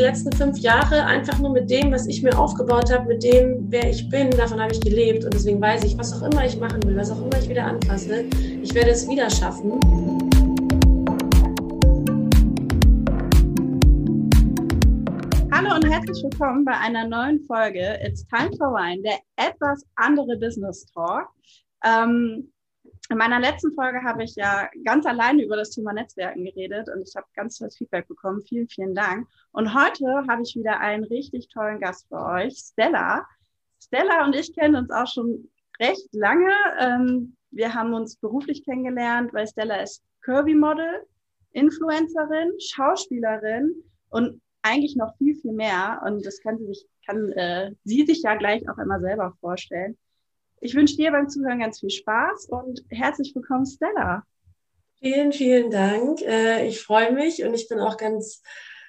letzten fünf Jahre einfach nur mit dem, was ich mir aufgebaut habe, mit dem, wer ich bin, davon habe ich gelebt. Und deswegen weiß ich, was auch immer ich machen will, was auch immer ich wieder anfasse, ich werde es wieder schaffen. Hallo und herzlich willkommen bei einer neuen Folge It's Time for Wine, der etwas andere Business Talk. Ähm, in meiner letzten Folge habe ich ja ganz alleine über das Thema Netzwerken geredet und ich habe ganz tolles Feedback bekommen. Vielen, vielen Dank. Und heute habe ich wieder einen richtig tollen Gast für euch, Stella. Stella und ich kennen uns auch schon recht lange. Ähm, wir haben uns beruflich kennengelernt, weil Stella ist Kirby-Model, Influencerin, Schauspielerin und eigentlich noch viel, viel mehr. Und das kann sie sich, kann äh, sie sich ja gleich auch immer selber vorstellen. Ich wünsche dir beim Zuhören ganz viel Spaß und herzlich willkommen, Stella. Vielen, vielen Dank. Äh, ich freue mich und ich bin auch ganz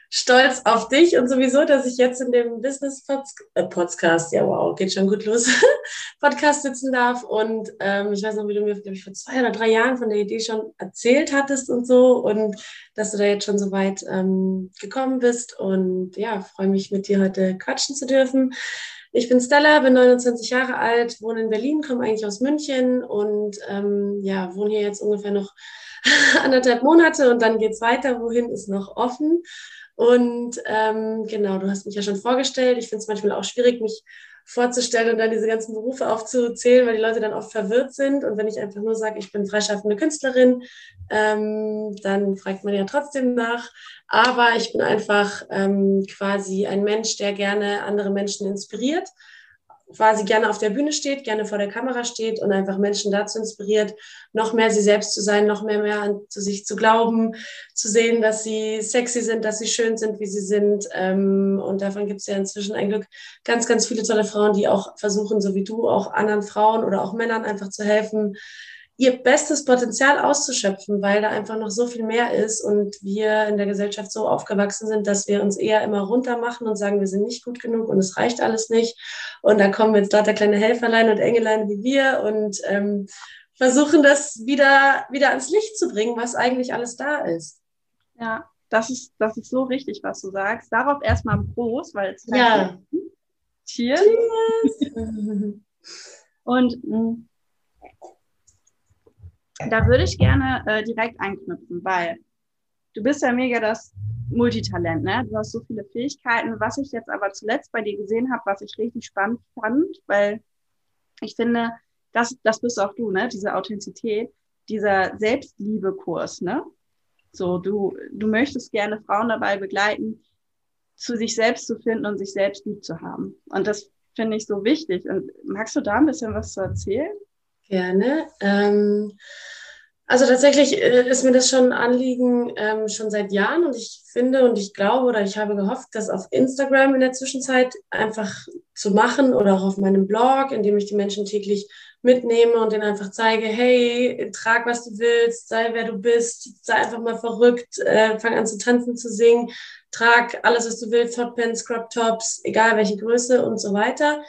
stolz auf dich und sowieso, dass ich jetzt in dem Business äh, Podcast, ja wow, geht schon gut los, Podcast sitzen darf. Und ähm, ich weiß noch, wie du mir, ich, vor zwei oder drei Jahren von der Idee schon erzählt hattest und so und dass du da jetzt schon so weit ähm, gekommen bist. Und ja, freue mich, mit dir heute quatschen zu dürfen. Ich bin Stella, bin 29 Jahre alt, wohne in Berlin, komme eigentlich aus München und ähm, ja, wohne hier jetzt ungefähr noch anderthalb Monate und dann geht's weiter. Wohin ist noch offen? Und ähm, genau, du hast mich ja schon vorgestellt. Ich finde es manchmal auch schwierig, mich vorzustellen und dann diese ganzen Berufe aufzuzählen, weil die Leute dann oft verwirrt sind. Und wenn ich einfach nur sage, ich bin freischaffende Künstlerin, ähm, dann fragt man ja trotzdem nach. Aber ich bin einfach ähm, quasi ein Mensch, der gerne andere Menschen inspiriert quasi gerne auf der Bühne steht, gerne vor der Kamera steht und einfach Menschen dazu inspiriert, noch mehr sie selbst zu sein, noch mehr mehr an zu sich zu glauben, zu sehen, dass sie sexy sind, dass sie schön sind, wie sie sind. Ähm, und davon gibt es ja inzwischen ein Glück ganz, ganz viele tolle Frauen, die auch versuchen, so wie du, auch anderen Frauen oder auch Männern einfach zu helfen, ihr bestes Potenzial auszuschöpfen, weil da einfach noch so viel mehr ist und wir in der Gesellschaft so aufgewachsen sind, dass wir uns eher immer runter machen und sagen, wir sind nicht gut genug und es reicht alles nicht. Und da kommen jetzt lauter kleine Helferlein und Engelein wie wir und ähm, versuchen das wieder, wieder ans Licht zu bringen, was eigentlich alles da ist. Ja, das ist, das ist so richtig, was du sagst. Darauf erstmal ein Prost, weil es ja. Cheers. Cheers. und mm, da würde ich gerne äh, direkt einknüpfen, weil du bist ja mega das Multitalent, ne? Du hast so viele Fähigkeiten. Was ich jetzt aber zuletzt bei dir gesehen habe, was ich richtig spannend fand, weil ich finde, das, das bist auch du, ne? Diese Authentizität, dieser Selbstliebe-Kurs, ne? So, du, du möchtest gerne Frauen dabei begleiten, zu sich selbst zu finden und sich selbst lieb zu haben. Und das finde ich so wichtig. Und magst du da ein bisschen was zu erzählen? Gerne. Ähm, also tatsächlich äh, ist mir das schon ein Anliegen ähm, schon seit Jahren und ich finde und ich glaube oder ich habe gehofft, das auf Instagram in der Zwischenzeit einfach zu machen oder auch auf meinem Blog, in dem ich die Menschen täglich mitnehme und denen einfach zeige, hey, trag, was du willst, sei, wer du bist, sei einfach mal verrückt, äh, fang an zu tanzen, zu singen, trag alles, was du willst, Hotpants, Crop Tops, egal welche Größe und so weiter.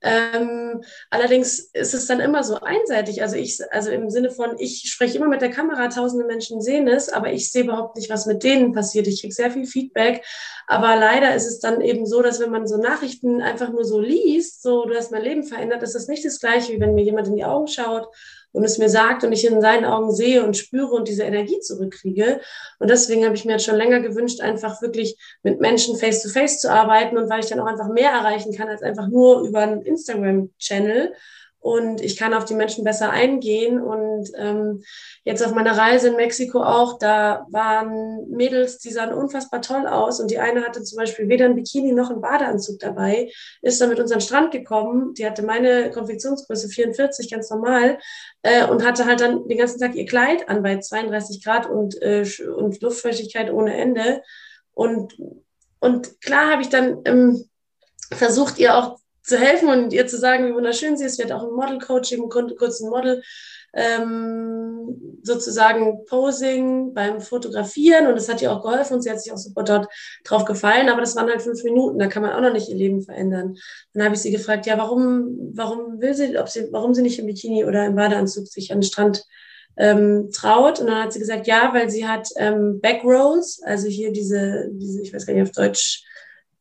Ähm, allerdings ist es dann immer so einseitig. Also ich, also im Sinne von, ich spreche immer mit der Kamera, tausende Menschen sehen es, aber ich sehe überhaupt nicht, was mit denen passiert. Ich kriege sehr viel Feedback. Aber leider ist es dann eben so, dass wenn man so Nachrichten einfach nur so liest, so du hast mein Leben verändert, ist das nicht das gleiche, wie wenn mir jemand in die Augen schaut und es mir sagt und ich in seinen Augen sehe und spüre und diese Energie zurückkriege. Und deswegen habe ich mir jetzt schon länger gewünscht, einfach wirklich mit Menschen face-to-face -face zu arbeiten und weil ich dann auch einfach mehr erreichen kann als einfach nur über einen Instagram-Channel und ich kann auf die Menschen besser eingehen. Und ähm, jetzt auf meiner Reise in Mexiko auch, da waren Mädels, die sahen unfassbar toll aus. Und die eine hatte zum Beispiel weder ein Bikini noch einen Badeanzug dabei, ist dann mit uns an den Strand gekommen. Die hatte meine Konfektionsgröße 44, ganz normal, äh, und hatte halt dann den ganzen Tag ihr Kleid an bei 32 Grad und, äh, und Luftfeuchtigkeit ohne Ende. Und, und klar habe ich dann ähm, versucht, ihr auch zu helfen und ihr zu sagen, wie wunderschön sie ist. Wir hatten auch ein Model-Coaching, kurz ein Model ähm, sozusagen Posing beim Fotografieren und das hat ihr auch geholfen und sie hat sich auch super dort drauf gefallen, aber das waren halt fünf Minuten, da kann man auch noch nicht ihr Leben verändern. Dann habe ich sie gefragt, ja, warum, warum will sie, ob sie, warum sie nicht im Bikini oder im Badeanzug sich an den Strand ähm, traut. Und dann hat sie gesagt, ja, weil sie hat ähm, Backrolls, also hier diese, diese, ich weiß gar nicht auf Deutsch,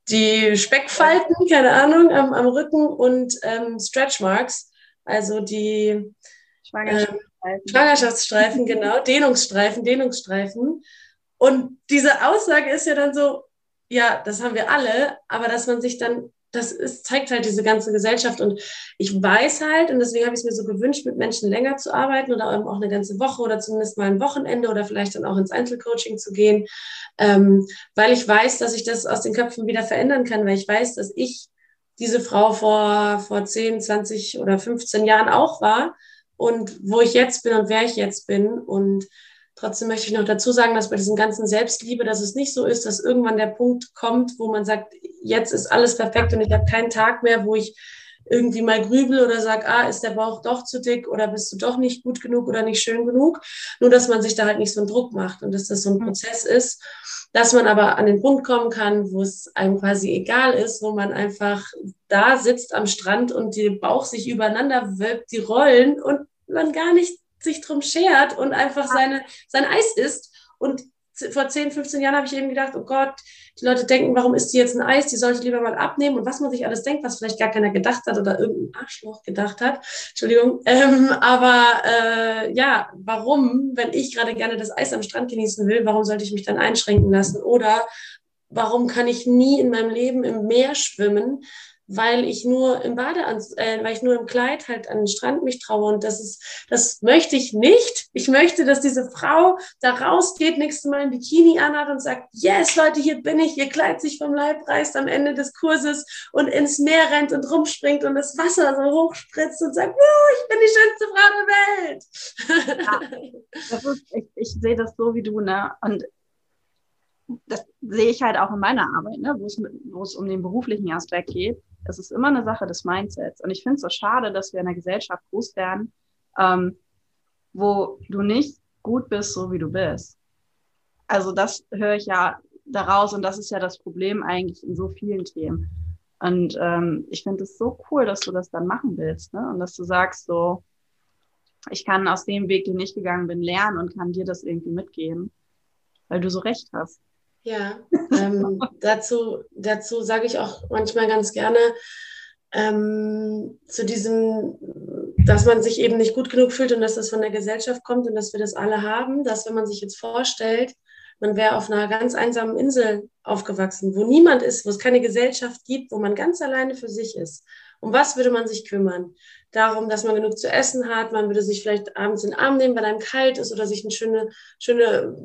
die Speckfalten, keine Ahnung, am, am Rücken und ähm, Stretch Marks, also die Schwangerschaftsstreifen, ähm, Schwangerschaftsstreifen genau, Dehnungsstreifen, Dehnungsstreifen. Und diese Aussage ist ja dann so, ja, das haben wir alle, aber dass man sich dann das ist, zeigt halt diese ganze Gesellschaft. Und ich weiß halt, und deswegen habe ich es mir so gewünscht, mit Menschen länger zu arbeiten oder auch eine ganze Woche oder zumindest mal ein Wochenende oder vielleicht dann auch ins Einzelcoaching zu gehen, ähm, weil ich weiß, dass ich das aus den Köpfen wieder verändern kann, weil ich weiß, dass ich diese Frau vor, vor 10, 20 oder 15 Jahren auch war und wo ich jetzt bin und wer ich jetzt bin. Und Trotzdem möchte ich noch dazu sagen, dass bei diesem ganzen Selbstliebe, dass es nicht so ist, dass irgendwann der Punkt kommt, wo man sagt, jetzt ist alles perfekt und ich habe keinen Tag mehr, wo ich irgendwie mal grübel oder sag, ah, ist der Bauch doch zu dick oder bist du doch nicht gut genug oder nicht schön genug. Nur, dass man sich da halt nicht so einen Druck macht und dass das so ein mhm. Prozess ist, dass man aber an den Punkt kommen kann, wo es einem quasi egal ist, wo man einfach da sitzt am Strand und der Bauch sich übereinander wölbt, die Rollen und man gar nicht sich drum schert und einfach seine, sein Eis isst. Und vor 10, 15 Jahren habe ich eben gedacht, oh Gott, die Leute denken, warum isst die jetzt ein Eis? Die sollte lieber mal abnehmen. Und was man sich alles denkt, was vielleicht gar keiner gedacht hat oder irgendein Arschloch gedacht hat. Entschuldigung. Ähm, aber äh, ja, warum, wenn ich gerade gerne das Eis am Strand genießen will, warum sollte ich mich dann einschränken lassen? Oder warum kann ich nie in meinem Leben im Meer schwimmen? Weil ich nur im Badeanzug, äh, weil ich nur im Kleid halt an den Strand mich traue und das ist, das möchte ich nicht. Ich möchte, dass diese Frau da rausgeht, nächstes Mal ein Bikini anhat und sagt, yes, Leute, hier bin ich, ihr Kleid sich vom Leib reißt am Ende des Kurses und ins Meer rennt und rumspringt und das Wasser so hochspritzt und sagt, oh, ich bin die schönste Frau der Welt. Ja, ist, ich, ich sehe das so wie du, ne? Und das sehe ich halt auch in meiner Arbeit, ne? wo, es, wo es um den beruflichen Aspekt geht es ist immer eine Sache des Mindsets. Und ich finde es so schade, dass wir in einer Gesellschaft groß werden, ähm, wo du nicht gut bist, so wie du bist. Also das höre ich ja daraus und das ist ja das Problem eigentlich in so vielen Themen. Und ähm, ich finde es so cool, dass du das dann machen willst ne? und dass du sagst so, ich kann aus dem Weg, den ich gegangen bin, lernen und kann dir das irgendwie mitgeben, weil du so recht hast. Ja, ähm, dazu, dazu sage ich auch manchmal ganz gerne ähm, zu diesem, dass man sich eben nicht gut genug fühlt und dass das von der Gesellschaft kommt und dass wir das alle haben, dass wenn man sich jetzt vorstellt, man wäre auf einer ganz einsamen Insel aufgewachsen, wo niemand ist, wo es keine Gesellschaft gibt, wo man ganz alleine für sich ist. Um was würde man sich kümmern? Darum, dass man genug zu essen hat, man würde sich vielleicht abends in den Arm nehmen, weil einem kalt ist oder sich eine schöne, schöne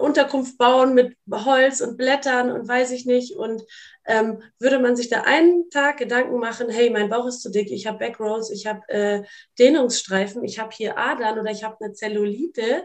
Unterkunft bauen mit Holz und Blättern und weiß ich nicht. Und ähm, würde man sich da einen Tag Gedanken machen, hey, mein Bauch ist zu dick, ich habe Backrolls, ich habe äh, Dehnungsstreifen, ich habe hier Adern oder ich habe eine Zellulite.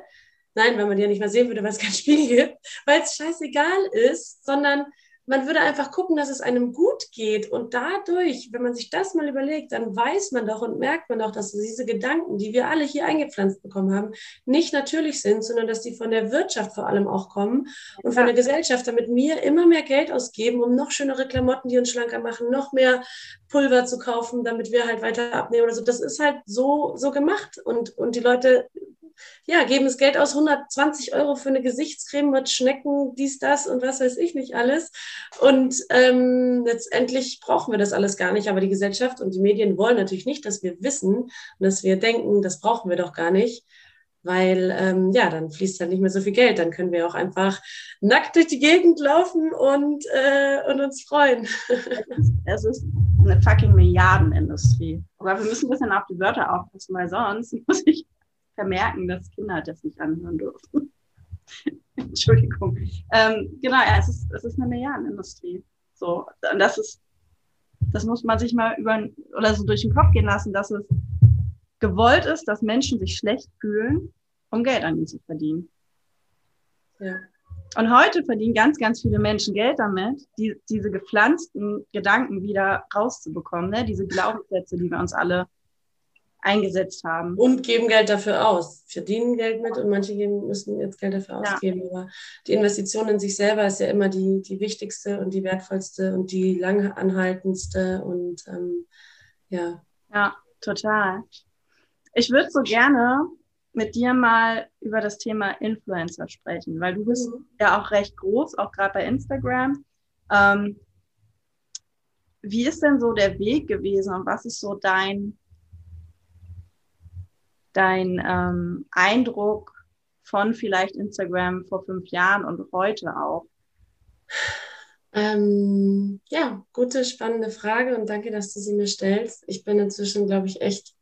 Nein, weil man die ja nicht mehr sehen würde, weil es kein Spiegel gibt, weil es scheißegal ist, sondern man würde einfach gucken, dass es einem gut geht. Und dadurch, wenn man sich das mal überlegt, dann weiß man doch und merkt man doch, dass diese Gedanken, die wir alle hier eingepflanzt bekommen haben, nicht natürlich sind, sondern dass die von der Wirtschaft vor allem auch kommen und von der Gesellschaft, damit wir immer mehr Geld ausgeben, um noch schönere Klamotten, die uns schlanker machen, noch mehr Pulver zu kaufen, damit wir halt weiter abnehmen oder so. Das ist halt so, so gemacht. Und, und die Leute ja, geben das Geld aus, 120 Euro für eine Gesichtscreme mit Schnecken, dies, das und was weiß ich nicht alles. Und ähm, letztendlich brauchen wir das alles gar nicht. Aber die Gesellschaft und die Medien wollen natürlich nicht, dass wir wissen und dass wir denken, das brauchen wir doch gar nicht. Weil ähm, ja, dann fließt dann nicht mehr so viel Geld. Dann können wir auch einfach nackt durch die Gegend laufen und, äh, und uns freuen. Es ist eine fucking Milliardenindustrie. Aber wir müssen ein bisschen auf die Wörter aufpassen, weil sonst muss ich vermerken, dass Kinder das nicht anhören dürfen. Entschuldigung. Ähm, genau, ja, es ist, es ist eine Milliardenindustrie. So, und das ist, das muss man sich mal über oder so durch den Kopf gehen lassen, dass es gewollt ist, dass Menschen sich schlecht fühlen, um Geld an ihnen zu verdienen. Ja. Und heute verdienen ganz, ganz viele Menschen Geld damit, die, diese gepflanzten Gedanken wieder rauszubekommen, ne? diese Glaubenssätze, die wir uns alle eingesetzt haben. Und geben Geld dafür aus, verdienen Geld mit und manche geben, müssen jetzt Geld dafür ausgeben. Ja. Aber die Investition in sich selber ist ja immer die, die wichtigste und die wertvollste und die langanhaltendste und ähm, ja. Ja, total. Ich würde so gerne mit dir mal über das Thema Influencer sprechen, weil du bist mhm. ja auch recht groß, auch gerade bei Instagram. Ähm, wie ist denn so der Weg gewesen und was ist so dein, dein ähm, Eindruck von vielleicht Instagram vor fünf Jahren und heute auch? Ähm, ja, gute, spannende Frage und danke, dass du sie mir stellst. Ich bin inzwischen, glaube ich, echt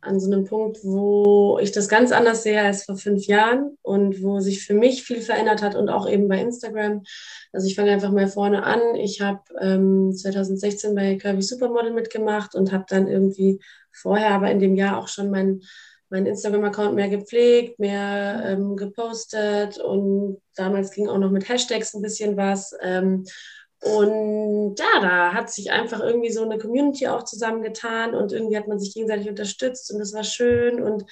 an so einem Punkt, wo ich das ganz anders sehe als vor fünf Jahren und wo sich für mich viel verändert hat und auch eben bei Instagram. Also ich fange einfach mal vorne an. Ich habe ähm, 2016 bei Curvy Supermodel mitgemacht und habe dann irgendwie vorher, aber in dem Jahr auch schon mein meinen Instagram-Account mehr gepflegt, mehr ähm, gepostet und damals ging auch noch mit Hashtags ein bisschen was. Ähm, und ja, da hat sich einfach irgendwie so eine Community auch zusammengetan und irgendwie hat man sich gegenseitig unterstützt und das war schön und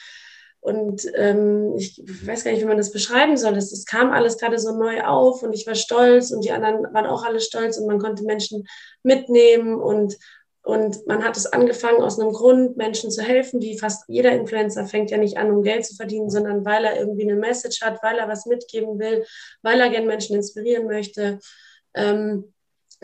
und ähm, ich weiß gar nicht, wie man das beschreiben soll. Es, es kam alles gerade so neu auf und ich war stolz und die anderen waren auch alle stolz und man konnte Menschen mitnehmen und und man hat es angefangen aus einem Grund, Menschen zu helfen, wie fast jeder Influencer fängt ja nicht an, um Geld zu verdienen, sondern weil er irgendwie eine Message hat, weil er was mitgeben will, weil er gerne Menschen inspirieren möchte. Ähm,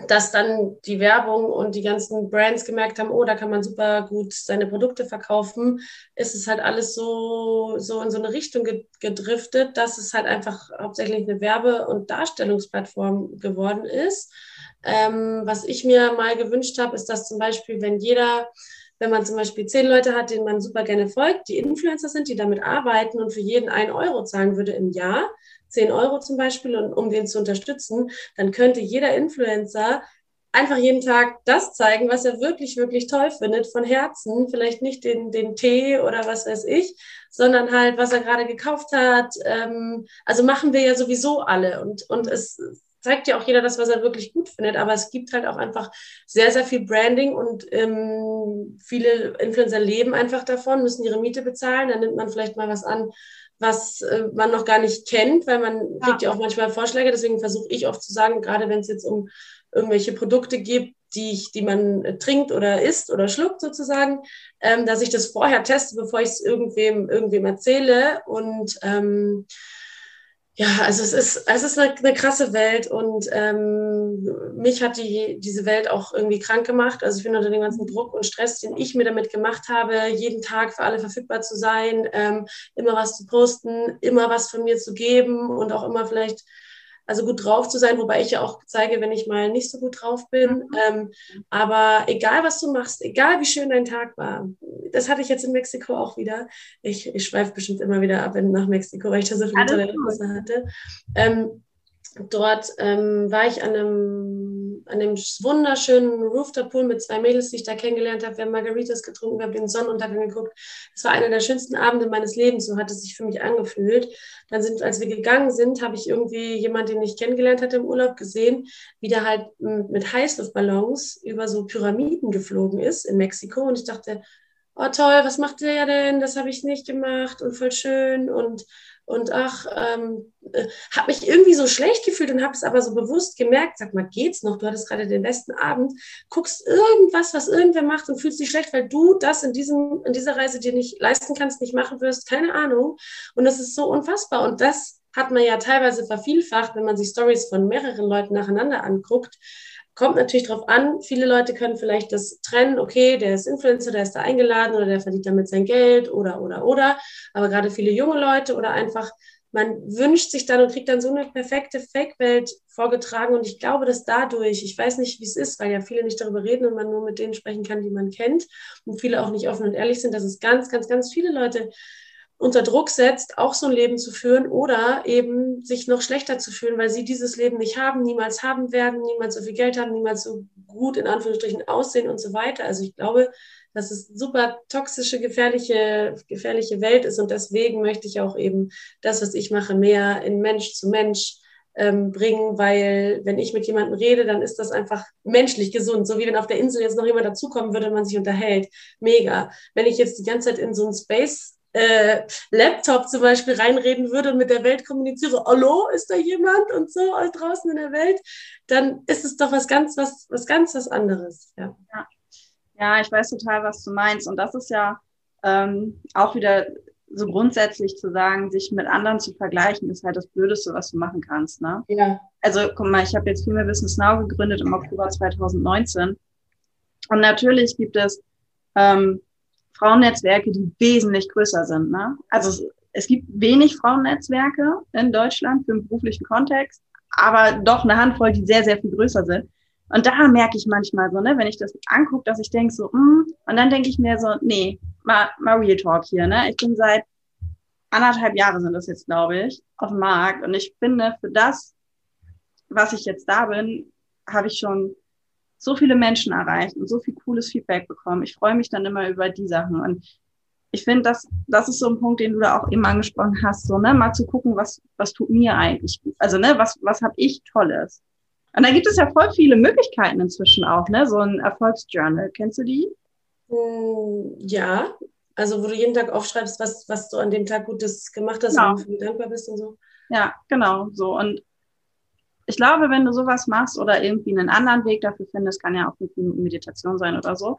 dass dann die Werbung und die ganzen Brands gemerkt haben, oh, da kann man super gut seine Produkte verkaufen, ist es halt alles so, so in so eine Richtung gedriftet, dass es halt einfach hauptsächlich eine Werbe- und Darstellungsplattform geworden ist. Ähm, was ich mir mal gewünscht habe, ist, dass zum Beispiel, wenn jeder, wenn man zum Beispiel zehn Leute hat, denen man super gerne folgt, die Influencer sind, die damit arbeiten und für jeden einen Euro zahlen würde im Jahr, zehn Euro zum Beispiel, und um den zu unterstützen, dann könnte jeder Influencer einfach jeden Tag das zeigen, was er wirklich, wirklich toll findet, von Herzen. Vielleicht nicht den, den Tee oder was weiß ich, sondern halt, was er gerade gekauft hat. Ähm, also machen wir ja sowieso alle. Und, und es zeigt ja auch jeder das, was er wirklich gut findet, aber es gibt halt auch einfach sehr, sehr viel Branding und ähm, viele Influencer leben einfach davon, müssen ihre Miete bezahlen, dann nimmt man vielleicht mal was an, was äh, man noch gar nicht kennt, weil man ja. kriegt ja auch manchmal Vorschläge, deswegen versuche ich oft zu sagen, gerade wenn es jetzt um irgendwelche Produkte gibt, die, ich, die man äh, trinkt oder isst oder schluckt sozusagen, ähm, dass ich das vorher teste, bevor ich es irgendwem, irgendwem erzähle. Und ähm, ja, also es ist, es ist eine, eine krasse Welt und ähm, mich hat die, diese Welt auch irgendwie krank gemacht. Also ich bin unter dem ganzen Druck und Stress, den ich mir damit gemacht habe, jeden Tag für alle verfügbar zu sein, ähm, immer was zu posten, immer was von mir zu geben und auch immer vielleicht also gut drauf zu sein, wobei ich ja auch zeige, wenn ich mal nicht so gut drauf bin. Mhm. Ähm, aber egal, was du machst, egal wie schön dein Tag war, das hatte ich jetzt in Mexiko auch wieder. Ich, ich schweife bestimmt immer wieder ab nach Mexiko, weil ich da so viele tolle Erlebnisse hatte. Ähm, dort ähm, war ich an einem, an einem wunderschönen Rooftop-Pool mit zwei Mädels, die ich da kennengelernt habe. Wir haben Margaritas getrunken, wir haben den Sonnenuntergang geguckt. Es war einer der schönsten Abende meines Lebens, so hat es sich für mich angefühlt. Dann sind, als wir gegangen sind, habe ich irgendwie jemanden, den ich kennengelernt hatte im Urlaub, gesehen, wie der halt mit Heißluftballons über so Pyramiden geflogen ist in Mexiko. Und ich dachte, oh toll, was macht der denn? Das habe ich nicht gemacht und voll schön und und ach, ähm, äh, habe mich irgendwie so schlecht gefühlt und habe es aber so bewusst gemerkt, sag mal, geht's noch? Du hattest gerade den besten Abend, guckst irgendwas, was irgendwer macht und fühlst dich schlecht, weil du das in, diesem, in dieser Reise dir nicht leisten kannst, nicht machen wirst, keine Ahnung. Und das ist so unfassbar. Und das hat man ja teilweise vervielfacht, wenn man sich Stories von mehreren Leuten nacheinander anguckt kommt natürlich darauf an. Viele Leute können vielleicht das trennen, okay, der ist Influencer, der ist da eingeladen oder der verdient damit sein Geld oder, oder, oder. Aber gerade viele junge Leute oder einfach, man wünscht sich dann und kriegt dann so eine perfekte Fake-Welt vorgetragen. Und ich glaube, dass dadurch, ich weiß nicht, wie es ist, weil ja viele nicht darüber reden und man nur mit denen sprechen kann, die man kennt und viele auch nicht offen und ehrlich sind, dass es ganz, ganz, ganz viele Leute unter Druck setzt, auch so ein Leben zu führen oder eben sich noch schlechter zu fühlen, weil sie dieses Leben nicht haben, niemals haben werden, niemals so viel Geld haben, niemals so gut in Anführungsstrichen aussehen und so weiter. Also ich glaube, dass es super toxische, gefährliche, gefährliche Welt ist und deswegen möchte ich auch eben das, was ich mache, mehr in Mensch zu Mensch ähm, bringen, weil wenn ich mit jemandem rede, dann ist das einfach menschlich gesund. So wie wenn auf der Insel jetzt noch jemand dazukommen würde und man sich unterhält. Mega. Wenn ich jetzt die ganze Zeit in so einem Space äh, Laptop zum Beispiel reinreden würde und mit der Welt kommuniziere, hallo, ist da jemand und so all draußen in der Welt, dann ist es doch was ganz, was, was ganz was anderes. Ja. ja. ja ich weiß total, was du meinst. Und das ist ja ähm, auch wieder so grundsätzlich zu sagen, sich mit anderen zu vergleichen, ist halt das Blödeste, was du machen kannst. Ne? Ja. Also guck mal, ich habe jetzt Female Business Now gegründet im Oktober 2019 Und natürlich gibt es ähm, Frauennetzwerke, die wesentlich größer sind. Ne? Also es, es gibt wenig Frauennetzwerke in Deutschland für den beruflichen Kontext, aber doch eine Handvoll, die sehr, sehr viel größer sind. Und da merke ich manchmal so, ne, wenn ich das angucke, dass ich denke so, mm, und dann denke ich mir so, nee, mal, mal Real Talk hier, ne? Ich bin seit anderthalb Jahre sind das jetzt, glaube ich, auf dem Markt. Und ich finde, für das, was ich jetzt da bin, habe ich schon so viele Menschen erreicht und so viel cooles Feedback bekommen. Ich freue mich dann immer über die Sachen. Und ich finde, das, das ist so ein Punkt, den du da auch eben angesprochen hast, so, ne, mal zu gucken, was, was tut mir eigentlich gut. Also, ne, was, was habe ich Tolles? Und da gibt es ja voll viele Möglichkeiten inzwischen auch, ne? So ein Erfolgsjournal. Kennst du die? Hm, ja, also wo du jeden Tag aufschreibst, was, was du an dem Tag Gutes gemacht hast genau. und wofür du dankbar bist und so. Ja, genau, so. Und ich glaube, wenn du sowas machst oder irgendwie einen anderen Weg dafür findest, kann ja auch fünf Meditation sein oder so,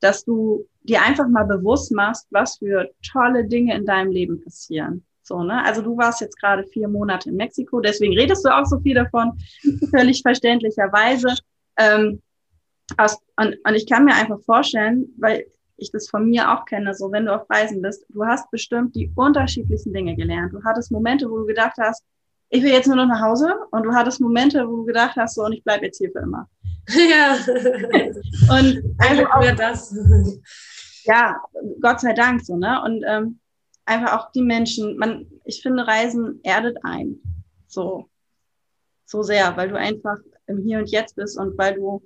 dass du dir einfach mal bewusst machst, was für tolle Dinge in deinem Leben passieren. So, ne? Also du warst jetzt gerade vier Monate in Mexiko, deswegen redest du auch so viel davon, völlig verständlicherweise. Ähm, aus, und, und ich kann mir einfach vorstellen, weil ich das von mir auch kenne, so wenn du auf Reisen bist, du hast bestimmt die unterschiedlichsten Dinge gelernt. Du hattest Momente, wo du gedacht hast, ich will jetzt nur noch nach Hause und du hattest Momente, wo du gedacht hast, so und ich bleibe jetzt hier für immer. Ja. und einfach auch, das. Ja, Gott sei Dank so, ne? Und ähm, einfach auch die Menschen, man, ich finde, Reisen erdet ein. So, so sehr, weil du einfach im Hier und Jetzt bist und weil du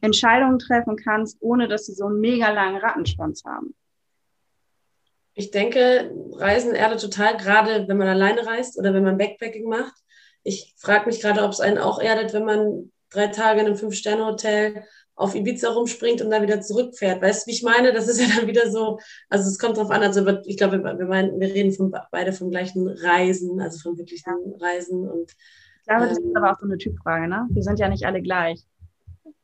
Entscheidungen treffen kannst, ohne dass sie so einen mega langen Rattenschwanz haben. Ich denke, Reisen erdet total, gerade wenn man alleine reist oder wenn man Backpacking macht. Ich frage mich gerade, ob es einen auch erdet, wenn man drei Tage in einem Fünf-Sterne-Hotel auf Ibiza rumspringt und dann wieder zurückfährt. Weißt du, wie ich meine? Das ist ja dann wieder so, also es kommt drauf an, also ich glaube, wir, meinen, wir reden von, beide vom gleichen Reisen, also von wirklichen Reisen und ich glaube, das ähm, ist aber auch so eine Typfrage, ne? Wir sind ja nicht alle gleich.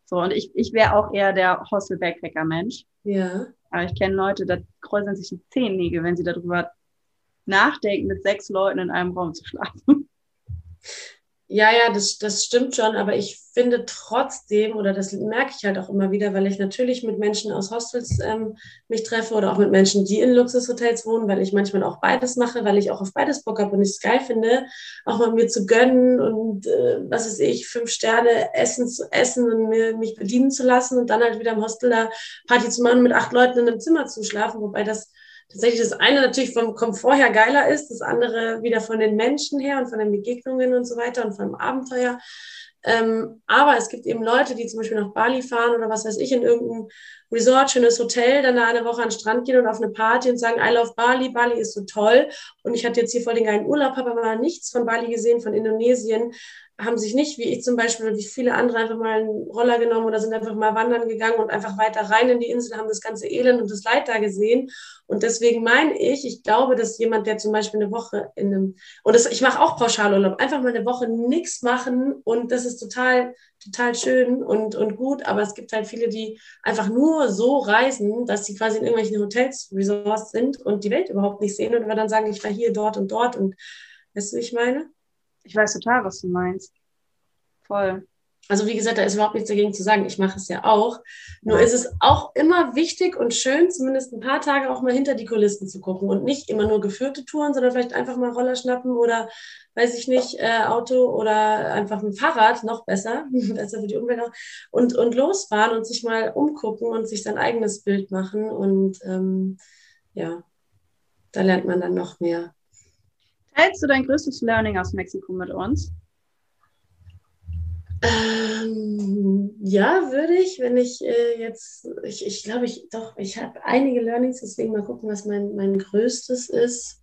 So, und ich, ich wäre auch eher der Hostel-Backpacker-Mensch. Ja. Aber ich kenne Leute, da kräuseln sich die Zehennägel, wenn sie darüber nachdenken, mit sechs Leuten in einem Raum zu schlafen. Ja, ja, das, das stimmt schon, aber ich finde trotzdem, oder das merke ich halt auch immer wieder, weil ich natürlich mit Menschen aus Hostels ähm, mich treffe oder auch mit Menschen, die in Luxushotels wohnen, weil ich manchmal auch beides mache, weil ich auch auf beides Bock habe und ich es geil finde, auch mal mir zu gönnen und äh, was weiß ich, fünf Sterne Essen zu essen und mir, mich bedienen zu lassen und dann halt wieder im Hostel da Party zu machen, mit acht Leuten in einem Zimmer zu schlafen, wobei das tatsächlich das eine natürlich vom Komfort her geiler ist, das andere wieder von den Menschen her und von den Begegnungen und so weiter und vom Abenteuer. Ähm, aber es gibt eben Leute, die zum Beispiel nach Bali fahren oder was weiß ich, in irgendein Resort, schönes Hotel, dann da eine Woche an den Strand gehen und auf eine Party und sagen, I love Bali, Bali ist so toll. Und ich hatte jetzt hier voll den geilen Urlaub, habe aber nichts von Bali gesehen, von Indonesien haben sich nicht, wie ich zum Beispiel, oder wie viele andere, einfach mal einen Roller genommen oder sind einfach mal wandern gegangen und einfach weiter rein in die Insel, haben das ganze Elend und das Leid da gesehen. Und deswegen meine ich, ich glaube, dass jemand, der zum Beispiel eine Woche in einem, und das, ich mache auch Pauschalurlaub, einfach mal eine Woche nichts machen und das ist total, total schön und, und gut. Aber es gibt halt viele, die einfach nur so reisen, dass sie quasi in irgendwelchen Hotels, Resorts sind und die Welt überhaupt nicht sehen und dann sagen, ich war hier, dort und dort und weißt du, wie ich meine? Ich weiß total, was du meinst. Voll. Also wie gesagt, da ist überhaupt nichts dagegen zu sagen. Ich mache es ja auch. Nur ist es auch immer wichtig und schön, zumindest ein paar Tage auch mal hinter die Kulissen zu gucken und nicht immer nur geführte Touren, sondern vielleicht einfach mal Roller schnappen oder weiß ich nicht, äh, Auto oder einfach ein Fahrrad, noch besser, besser für die Umwelt auch, und, und losfahren und sich mal umgucken und sich sein eigenes Bild machen. Und ähm, ja, da lernt man dann noch mehr. Teilst du dein größtes Learning aus Mexiko mit uns? Ähm, ja, würde ich, wenn ich äh, jetzt, ich, ich glaube, ich doch, ich habe einige Learnings, deswegen mal gucken, was mein, mein größtes ist.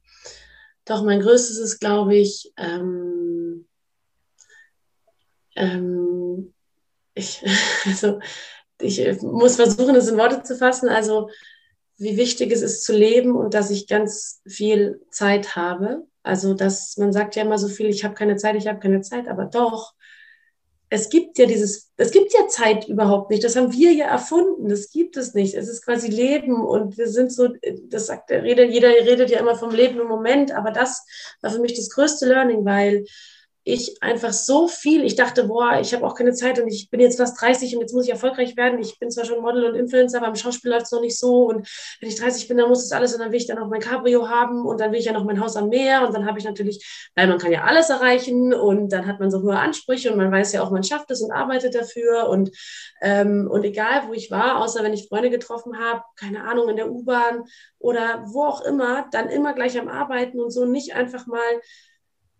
Doch, mein größtes ist, glaube ich, ähm, ähm, ich, also, ich muss versuchen, das in Worte zu fassen. Also, wie wichtig es ist zu leben und dass ich ganz viel Zeit habe. Also, dass man sagt ja immer so viel, ich habe keine Zeit, ich habe keine Zeit, aber doch, es gibt ja dieses, es gibt ja Zeit überhaupt nicht. Das haben wir ja erfunden. Das gibt es nicht. Es ist quasi Leben und wir sind so, das sagt der Rede, jeder redet ja immer vom Leben im Moment, aber das war für mich das größte Learning, weil ich einfach so viel, ich dachte, boah, ich habe auch keine Zeit und ich bin jetzt fast 30 und jetzt muss ich erfolgreich werden. Ich bin zwar schon Model und Influencer, aber im Schauspiel läuft es noch nicht so. Und wenn ich 30 bin, dann muss das alles und dann will ich dann auch mein Cabrio haben und dann will ich ja noch mein Haus am Meer. Und dann habe ich natürlich, weil man kann ja alles erreichen und dann hat man so hohe Ansprüche und man weiß ja auch, man schafft es und arbeitet dafür. Und, ähm, und egal, wo ich war, außer wenn ich Freunde getroffen habe, keine Ahnung, in der U-Bahn oder wo auch immer, dann immer gleich am Arbeiten und so nicht einfach mal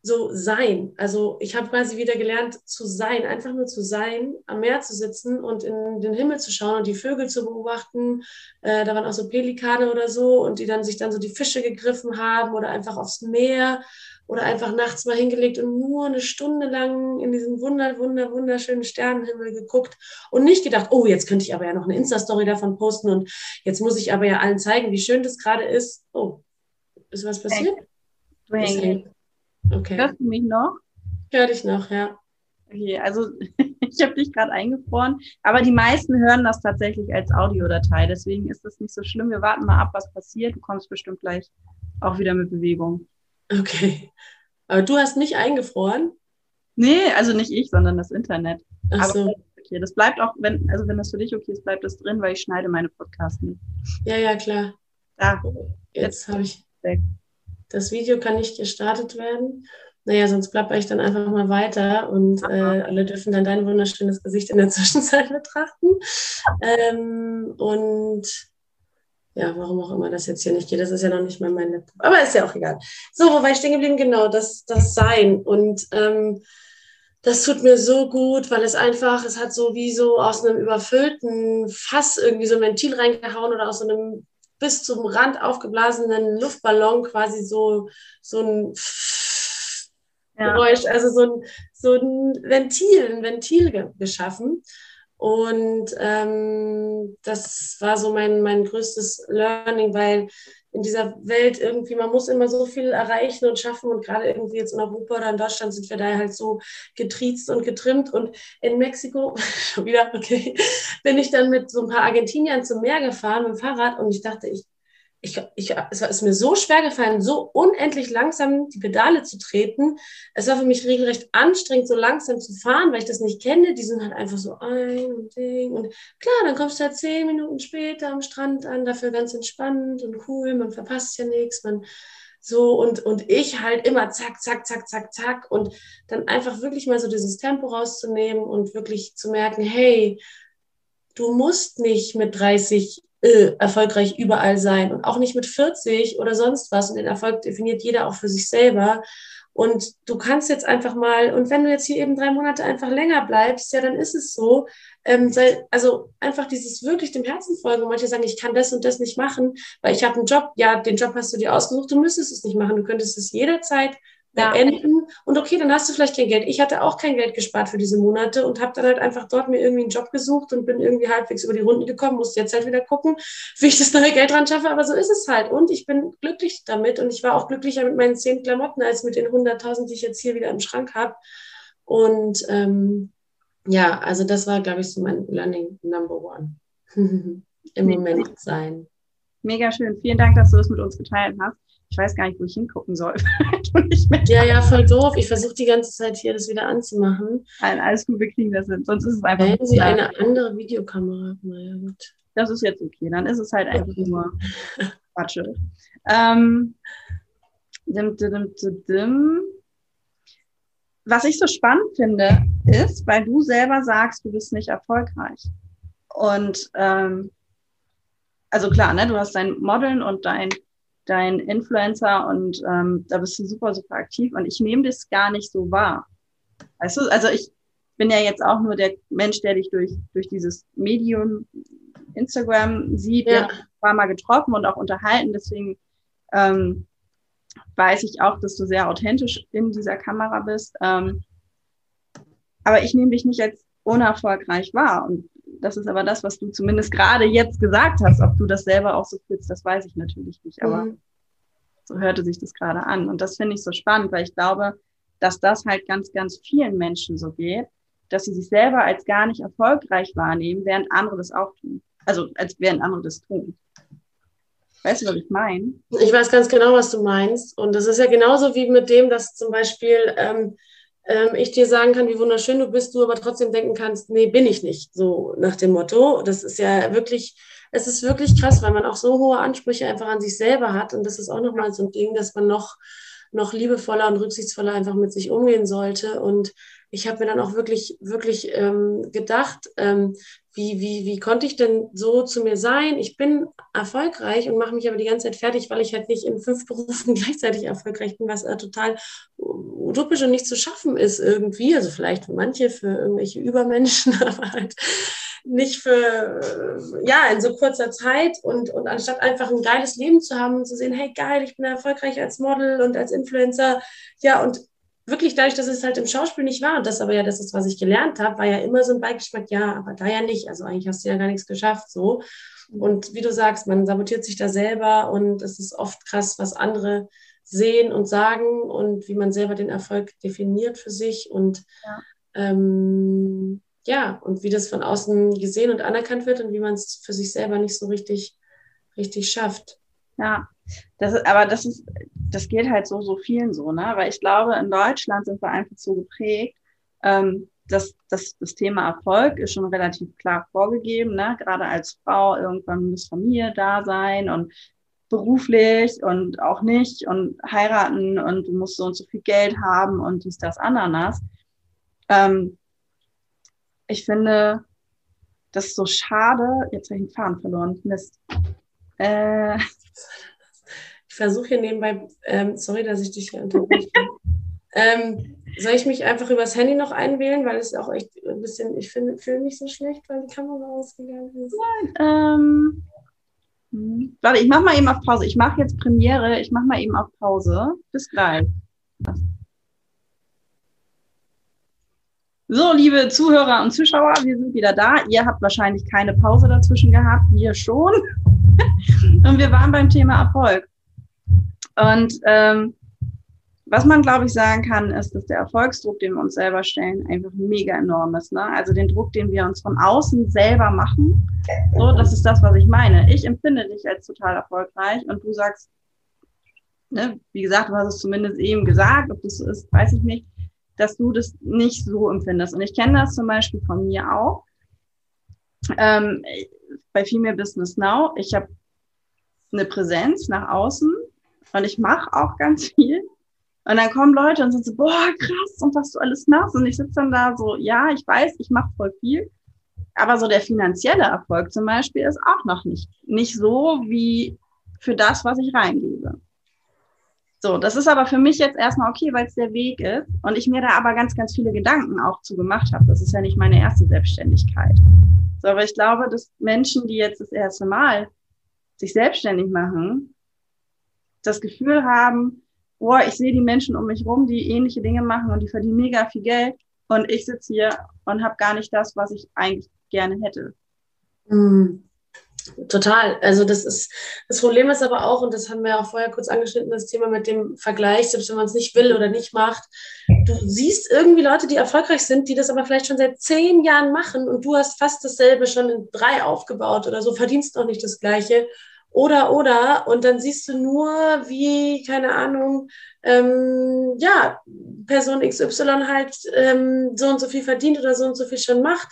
so sein. Also ich habe quasi wieder gelernt zu sein, einfach nur zu sein, am Meer zu sitzen und in den Himmel zu schauen und die Vögel zu beobachten. Äh, da waren auch so Pelikane oder so und die dann sich dann so die Fische gegriffen haben oder einfach aufs Meer oder einfach nachts mal hingelegt und nur eine Stunde lang in diesen wunder, wunder, wunderschönen Sternenhimmel geguckt und nicht gedacht, oh, jetzt könnte ich aber ja noch eine Insta-Story davon posten und jetzt muss ich aber ja allen zeigen, wie schön das gerade ist. Oh, ist was passiert? Hey. Okay. Hörst du mich noch? Höre dich noch, ja. Okay, also ich habe dich gerade eingefroren, aber die meisten hören das tatsächlich als Audiodatei, deswegen ist das nicht so schlimm. Wir warten mal ab, was passiert. Du kommst bestimmt gleich auch wieder mit Bewegung. Okay. Aber du hast nicht eingefroren? Nee, also nicht ich, sondern das Internet. Ach so. Aber okay, das bleibt auch, wenn, also wenn das für dich okay ist, bleibt das drin, weil ich schneide meine Podcasts nicht. Ja, ja, klar. Da. Jetzt, jetzt habe ich weg das Video kann nicht gestartet werden. Naja, sonst plapper ich dann einfach mal weiter und äh, alle dürfen dann dein wunderschönes Gesicht in der Zwischenzeit betrachten. Ähm, und ja, warum auch immer das jetzt hier nicht geht, das ist ja noch nicht mal mein Laptop. Aber ist ja auch egal. So, wo war ich stehen geblieben? Genau, das, das Sein. Und ähm, das tut mir so gut, weil es einfach, es hat so wie so aus einem überfüllten Fass irgendwie so ein Ventil reingehauen oder aus so einem bis zum Rand aufgeblasenen Luftballon quasi so, so ein ja. Geräusch, also so ein, so ein Ventil, ein Ventil ge geschaffen. Und ähm, das war so mein, mein größtes Learning, weil in dieser Welt irgendwie, man muss immer so viel erreichen und schaffen und gerade irgendwie jetzt in Europa oder in Deutschland sind wir da halt so getriezt und getrimmt und in Mexiko, schon wieder, okay, bin ich dann mit so ein paar Argentiniern zum Meer gefahren mit dem Fahrrad und ich dachte, ich ich, ich, es ist mir so schwer gefallen, so unendlich langsam die Pedale zu treten. Es war für mich regelrecht anstrengend, so langsam zu fahren, weil ich das nicht kenne. Die sind halt einfach so ein und Ding. Und klar, dann kommst du halt zehn Minuten später am Strand an, dafür ganz entspannt und cool. Man verpasst ja nichts. Man so und, und ich halt immer zack, zack, zack, zack, zack. Und dann einfach wirklich mal so dieses Tempo rauszunehmen und wirklich zu merken, hey, du musst nicht mit 30 äh, erfolgreich überall sein und auch nicht mit 40 oder sonst was. Und den Erfolg definiert jeder auch für sich selber. Und du kannst jetzt einfach mal, und wenn du jetzt hier eben drei Monate einfach länger bleibst, ja, dann ist es so. Ähm, sei, also einfach dieses wirklich dem Herzen folgen. Manche sagen, ich kann das und das nicht machen, weil ich habe einen Job. Ja, den Job hast du dir ausgesucht, du müsstest es nicht machen. Du könntest es jederzeit beenden. Und okay, dann hast du vielleicht kein Geld. Ich hatte auch kein Geld gespart für diese Monate und habe dann halt einfach dort mir irgendwie einen Job gesucht und bin irgendwie halbwegs über die Runden gekommen, musste jetzt halt wieder gucken, wie ich das neue Geld dran schaffe. Aber so ist es halt. Und ich bin glücklich damit und ich war auch glücklicher mit meinen zehn Klamotten als mit den 100.000, die ich jetzt hier wieder im Schrank habe. Und ähm, ja, also das war, glaube ich, so mein Learning Number One. Im Moment sein. Mega schön. Vielen Dank, dass du das mit uns geteilt hast ich weiß gar nicht, wo ich hingucken soll. ja, ja, voll doof. Ich versuche die ganze Zeit hier das wieder anzumachen. Nein, alles gut, wir kriegen das hin. Sonst ist es einfach. Wenn Sie eine andere Videokamera naja, gut. Das ist jetzt okay. Dann ist es halt einfach okay. nur Quatsche. Ähm, dim, dim, dim, Was ich so spannend finde, ist, weil du selber sagst, du bist nicht erfolgreich. Und ähm, also klar, ne, du hast dein Modeln und dein dein Influencer und ähm, da bist du super, super aktiv und ich nehme das gar nicht so wahr. Weißt du, also ich bin ja jetzt auch nur der Mensch, der dich durch, durch dieses Medium Instagram sieht, ja. paar Mal getroffen und auch unterhalten, deswegen ähm, weiß ich auch, dass du sehr authentisch in dieser Kamera bist. Ähm, aber ich nehme dich nicht als unerfolgreich wahr. Und das ist aber das, was du zumindest gerade jetzt gesagt hast. Ob du das selber auch so fühlst, das weiß ich natürlich nicht. Aber mhm. so hörte sich das gerade an. Und das finde ich so spannend, weil ich glaube, dass das halt ganz, ganz vielen Menschen so geht, dass sie sich selber als gar nicht erfolgreich wahrnehmen, während andere das auch tun. Also als während andere das tun. Weißt du, was ich meine? Ich weiß ganz genau, was du meinst. Und das ist ja genauso wie mit dem, dass zum Beispiel ähm, ähm, ich dir sagen kann, wie wunderschön du bist, du aber trotzdem denken kannst, nee, bin ich nicht, so nach dem Motto. Das ist ja wirklich, es ist wirklich krass, weil man auch so hohe Ansprüche einfach an sich selber hat. Und das ist auch nochmal so ein Ding, dass man noch, noch liebevoller und rücksichtsvoller einfach mit sich umgehen sollte. Und ich habe mir dann auch wirklich, wirklich ähm, gedacht, ähm, wie, wie, wie konnte ich denn so zu mir sein? Ich bin erfolgreich und mache mich aber die ganze Zeit fertig, weil ich halt nicht in fünf Berufen gleichzeitig erfolgreich bin, was äh, total utopisch und nicht zu schaffen ist irgendwie. Also vielleicht für manche, für irgendwelche Übermenschen, aber halt nicht für, ja, in so kurzer Zeit und, und anstatt einfach ein geiles Leben zu haben und zu sehen, hey, geil, ich bin erfolgreich als Model und als Influencer, ja, und wirklich dadurch, dass es halt im Schauspiel nicht war und das aber ja das ist, was ich gelernt habe, war ja immer so ein Beigeschmack, ja, aber da ja nicht. Also eigentlich hast du ja gar nichts geschafft so. Und wie du sagst, man sabotiert sich da selber und es ist oft krass, was andere sehen und sagen und wie man selber den Erfolg definiert für sich und ja, ähm, ja und wie das von außen gesehen und anerkannt wird und wie man es für sich selber nicht so richtig, richtig schafft. Ja, das ist, aber das ist, das geht halt so, so vielen so, ne? Weil ich glaube, in Deutschland sind wir einfach so geprägt, ähm, dass das, das Thema Erfolg ist schon relativ klar vorgegeben, ne? Gerade als Frau irgendwann muss Familie da sein und beruflich und auch nicht und heiraten und du musst so und so viel Geld haben und dies, das, Ananas. Ähm, ich finde das so schade. Jetzt habe ich den Faden verloren. Mist. Äh, ich versuche hier nebenbei, ähm, sorry, dass ich dich hier unterbreche. ähm, soll ich mich einfach übers Handy noch einwählen, weil es auch echt ein bisschen, ich finde, fühle mich so schlecht, weil die Kamera ausgegangen ist. Nein, ähm, hm. Warte, ich mache mal eben auf Pause. Ich mache jetzt Premiere, ich mache mal eben auf Pause. Bis gleich. So, liebe Zuhörer und Zuschauer, wir sind wieder da. Ihr habt wahrscheinlich keine Pause dazwischen gehabt, wir schon. und wir waren beim Thema Erfolg. Und ähm, was man, glaube ich, sagen kann, ist, dass der Erfolgsdruck, den wir uns selber stellen, einfach mega enorm ist. Ne? Also den Druck, den wir uns von außen selber machen. So, das ist das, was ich meine. Ich empfinde dich als total erfolgreich und du sagst, ne, wie gesagt, du hast es zumindest eben gesagt, ob das so ist, weiß ich nicht, dass du das nicht so empfindest. Und ich kenne das zum Beispiel von mir auch. Ähm, bei Female Business Now, ich habe eine Präsenz nach außen und ich mache auch ganz viel. Und dann kommen Leute und sind so, boah, krass, und was du alles machst. Und ich sitze dann da so, ja, ich weiß, ich mache voll viel. Aber so der finanzielle Erfolg zum Beispiel ist auch noch nicht, nicht so wie für das, was ich reingebe. So, das ist aber für mich jetzt erstmal okay, weil es der Weg ist und ich mir da aber ganz, ganz viele Gedanken auch zu gemacht habe. Das ist ja nicht meine erste Selbstständigkeit. So, aber ich glaube, dass Menschen, die jetzt das erste Mal sich selbstständig machen, das Gefühl haben, oh, ich sehe die Menschen um mich rum, die ähnliche Dinge machen und die verdienen mega viel Geld und ich sitze hier und habe gar nicht das, was ich eigentlich gerne hätte. Mm, total. Also das ist das Problem ist aber auch, und das haben wir auch vorher kurz angeschnitten, das Thema mit dem Vergleich, selbst wenn man es nicht will oder nicht macht. Du siehst irgendwie Leute, die erfolgreich sind, die das aber vielleicht schon seit zehn Jahren machen und du hast fast dasselbe schon in drei aufgebaut oder so, verdienst noch nicht das Gleiche oder, oder. Und dann siehst du nur, wie, keine Ahnung, ähm, ja, Person XY halt ähm, so und so viel verdient oder so und so viel schon macht.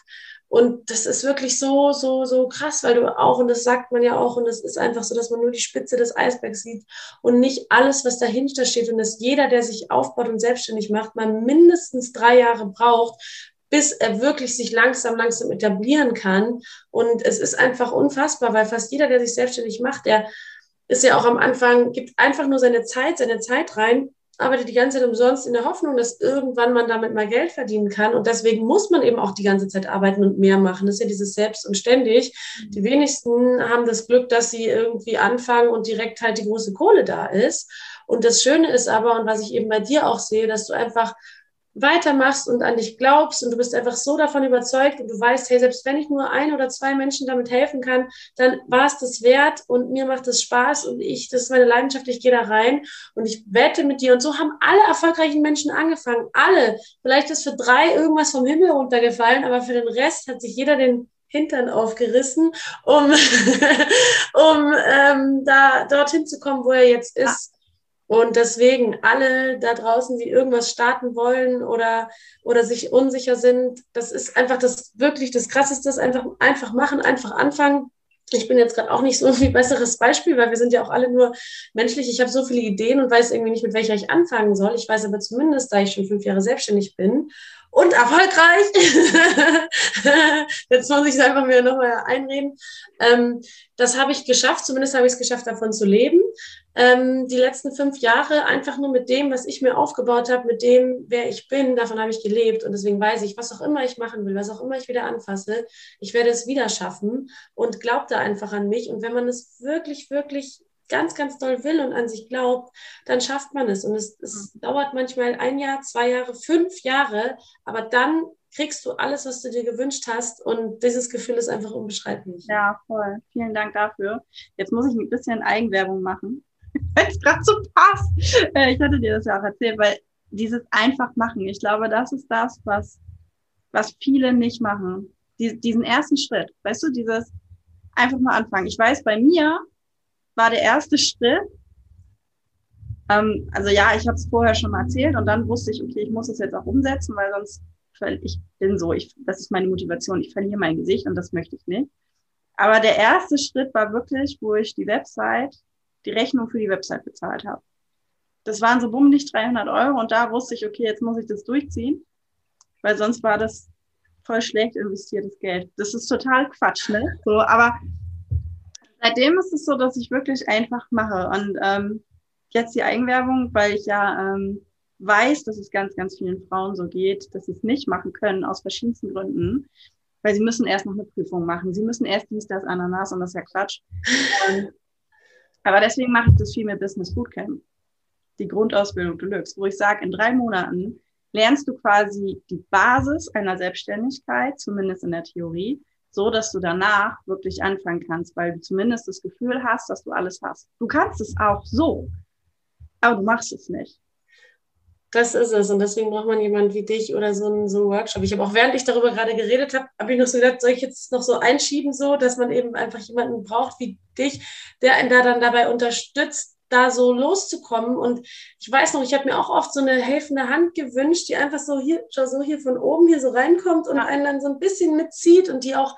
Und das ist wirklich so, so, so krass, weil du auch, und das sagt man ja auch, und es ist einfach so, dass man nur die Spitze des Eisbergs sieht und nicht alles, was dahinter steht. Und dass jeder, der sich aufbaut und selbstständig macht, man mindestens drei Jahre braucht, bis er wirklich sich langsam, langsam etablieren kann. Und es ist einfach unfassbar, weil fast jeder, der sich selbstständig macht, der ist ja auch am Anfang, gibt einfach nur seine Zeit, seine Zeit rein, arbeitet die ganze Zeit umsonst in der Hoffnung, dass irgendwann man damit mal Geld verdienen kann. Und deswegen muss man eben auch die ganze Zeit arbeiten und mehr machen. Das ist ja dieses Selbst und ständig. Mhm. Die wenigsten haben das Glück, dass sie irgendwie anfangen und direkt halt die große Kohle da ist. Und das Schöne ist aber, und was ich eben bei dir auch sehe, dass du einfach weitermachst und an dich glaubst und du bist einfach so davon überzeugt und du weißt, hey, selbst wenn ich nur ein oder zwei Menschen damit helfen kann, dann war es das wert und mir macht es Spaß und ich, das ist meine Leidenschaft, ich gehe da rein und ich wette mit dir und so haben alle erfolgreichen Menschen angefangen, alle. Vielleicht ist für drei irgendwas vom Himmel runtergefallen, aber für den Rest hat sich jeder den Hintern aufgerissen, um, um ähm, da dorthin zu kommen, wo er jetzt ist. Und deswegen alle da draußen, die irgendwas starten wollen oder, oder sich unsicher sind, das ist einfach das wirklich das Krasseste, einfach, einfach machen, einfach anfangen. Ich bin jetzt gerade auch nicht so ein besseres Beispiel, weil wir sind ja auch alle nur menschlich. Ich habe so viele Ideen und weiß irgendwie nicht, mit welcher ich anfangen soll. Ich weiß aber zumindest, da ich schon fünf Jahre selbstständig bin und erfolgreich. Jetzt muss ich es einfach mir nochmal einreden. Ähm, das habe ich geschafft, zumindest habe ich es geschafft, davon zu leben. Ähm, die letzten fünf Jahre einfach nur mit dem, was ich mir aufgebaut habe, mit dem, wer ich bin, davon habe ich gelebt. Und deswegen weiß ich, was auch immer ich machen will, was auch immer ich wieder anfasse, ich werde es wieder schaffen und glaube da einfach an mich. Und wenn man es wirklich, wirklich ganz, ganz doll will und an sich glaubt, dann schafft man es. Und es, es mhm. dauert manchmal ein Jahr, zwei Jahre, fünf Jahre, aber dann kriegst du alles, was du dir gewünscht hast. Und dieses Gefühl ist einfach unbeschreiblich. Ja, voll. Vielen Dank dafür. Jetzt muss ich ein bisschen Eigenwerbung machen, weil es gerade so passt. Äh, ich hatte dir das ja auch erzählt, weil dieses einfach machen, ich glaube, das ist das, was, was viele nicht machen. Die, diesen ersten Schritt, weißt du, dieses einfach mal anfangen. Ich weiß, bei mir war der erste Schritt. Ähm, also ja, ich habe es vorher schon mal erzählt und dann wusste ich, okay, ich muss es jetzt auch umsetzen, weil sonst, ich bin so, ich, das ist meine Motivation, ich verliere mein Gesicht und das möchte ich nicht. Aber der erste Schritt war wirklich, wo ich die Website, die Rechnung für die Website bezahlt habe. Das waren so bummelig 300 Euro und da wusste ich, okay, jetzt muss ich das durchziehen, weil sonst war das voll schlecht investiertes Geld. Das ist total Quatsch, ne? So, aber Seitdem ist es so, dass ich wirklich einfach mache. Und ähm, jetzt die Eigenwerbung, weil ich ja ähm, weiß, dass es ganz, ganz vielen Frauen so geht, dass sie es nicht machen können, aus verschiedensten Gründen. Weil sie müssen erst noch eine Prüfung machen. Sie müssen erst dies, das, Ananas und das ist ja Quatsch. Und, aber deswegen mache ich das viel mit Business Bootcamp. Die Grundausbildung Deluxe, wo ich sage, in drei Monaten lernst du quasi die Basis einer Selbstständigkeit, zumindest in der Theorie, so dass du danach wirklich anfangen kannst, weil du zumindest das Gefühl hast, dass du alles hast. Du kannst es auch so, aber du machst es nicht. Das ist es. Und deswegen braucht man jemanden wie dich oder so einen, so einen Workshop. Ich habe auch, während ich darüber gerade geredet habe, habe ich noch so gedacht, soll ich jetzt noch so einschieben, so, dass man eben einfach jemanden braucht wie dich, der einen da dann dabei unterstützt, da so loszukommen. Und ich weiß noch, ich habe mir auch oft so eine helfende Hand gewünscht, die einfach so hier, so hier von oben hier so reinkommt und einen dann so ein bisschen mitzieht und die auch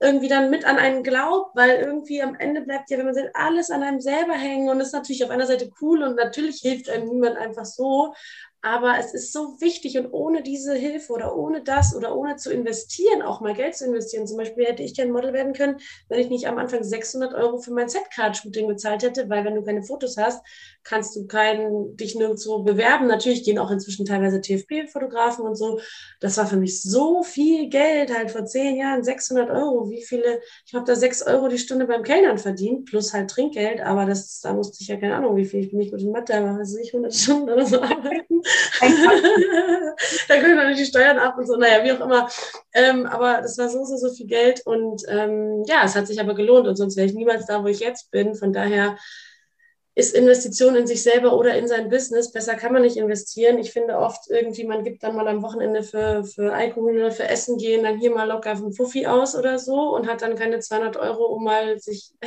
irgendwie dann mit an einen glaubt, weil irgendwie am Ende bleibt ja, wenn man sagt, alles an einem selber hängen und ist natürlich auf einer Seite cool und natürlich hilft einem niemand einfach so, aber es ist so wichtig und ohne diese Hilfe oder ohne das oder ohne zu investieren, auch mal Geld zu investieren. Zum Beispiel hätte ich kein Model werden können, wenn ich nicht am Anfang 600 Euro für mein Setcard-Shooting bezahlt hätte, weil wenn du keine Fotos hast, kannst du keinen, dich nirgendwo bewerben. Natürlich gehen auch inzwischen teilweise TFP-Fotografen und so. Das war für mich so viel Geld, halt vor zehn Jahren 600 Euro. Wie viele, ich habe da sechs Euro die Stunde beim Kellnern verdient, plus halt Trinkgeld, aber das, da musste ich ja keine Ahnung, wie viel, ich bin nicht gut in Mathe, aber weiß ich, 100 Stunden oder so arbeiten. da können wir die Steuern ab und so, naja, wie auch immer. Ähm, aber das war so, so, so viel Geld und ähm, ja, es hat sich aber gelohnt und sonst wäre ich niemals da, wo ich jetzt bin. Von daher ist Investition in sich selber oder in sein Business. Besser kann man nicht investieren. Ich finde oft irgendwie, man gibt dann mal am Wochenende für, für Alkohol oder für Essen gehen, dann hier mal locker einen Fuffi aus oder so und hat dann keine 200 Euro, um mal sich.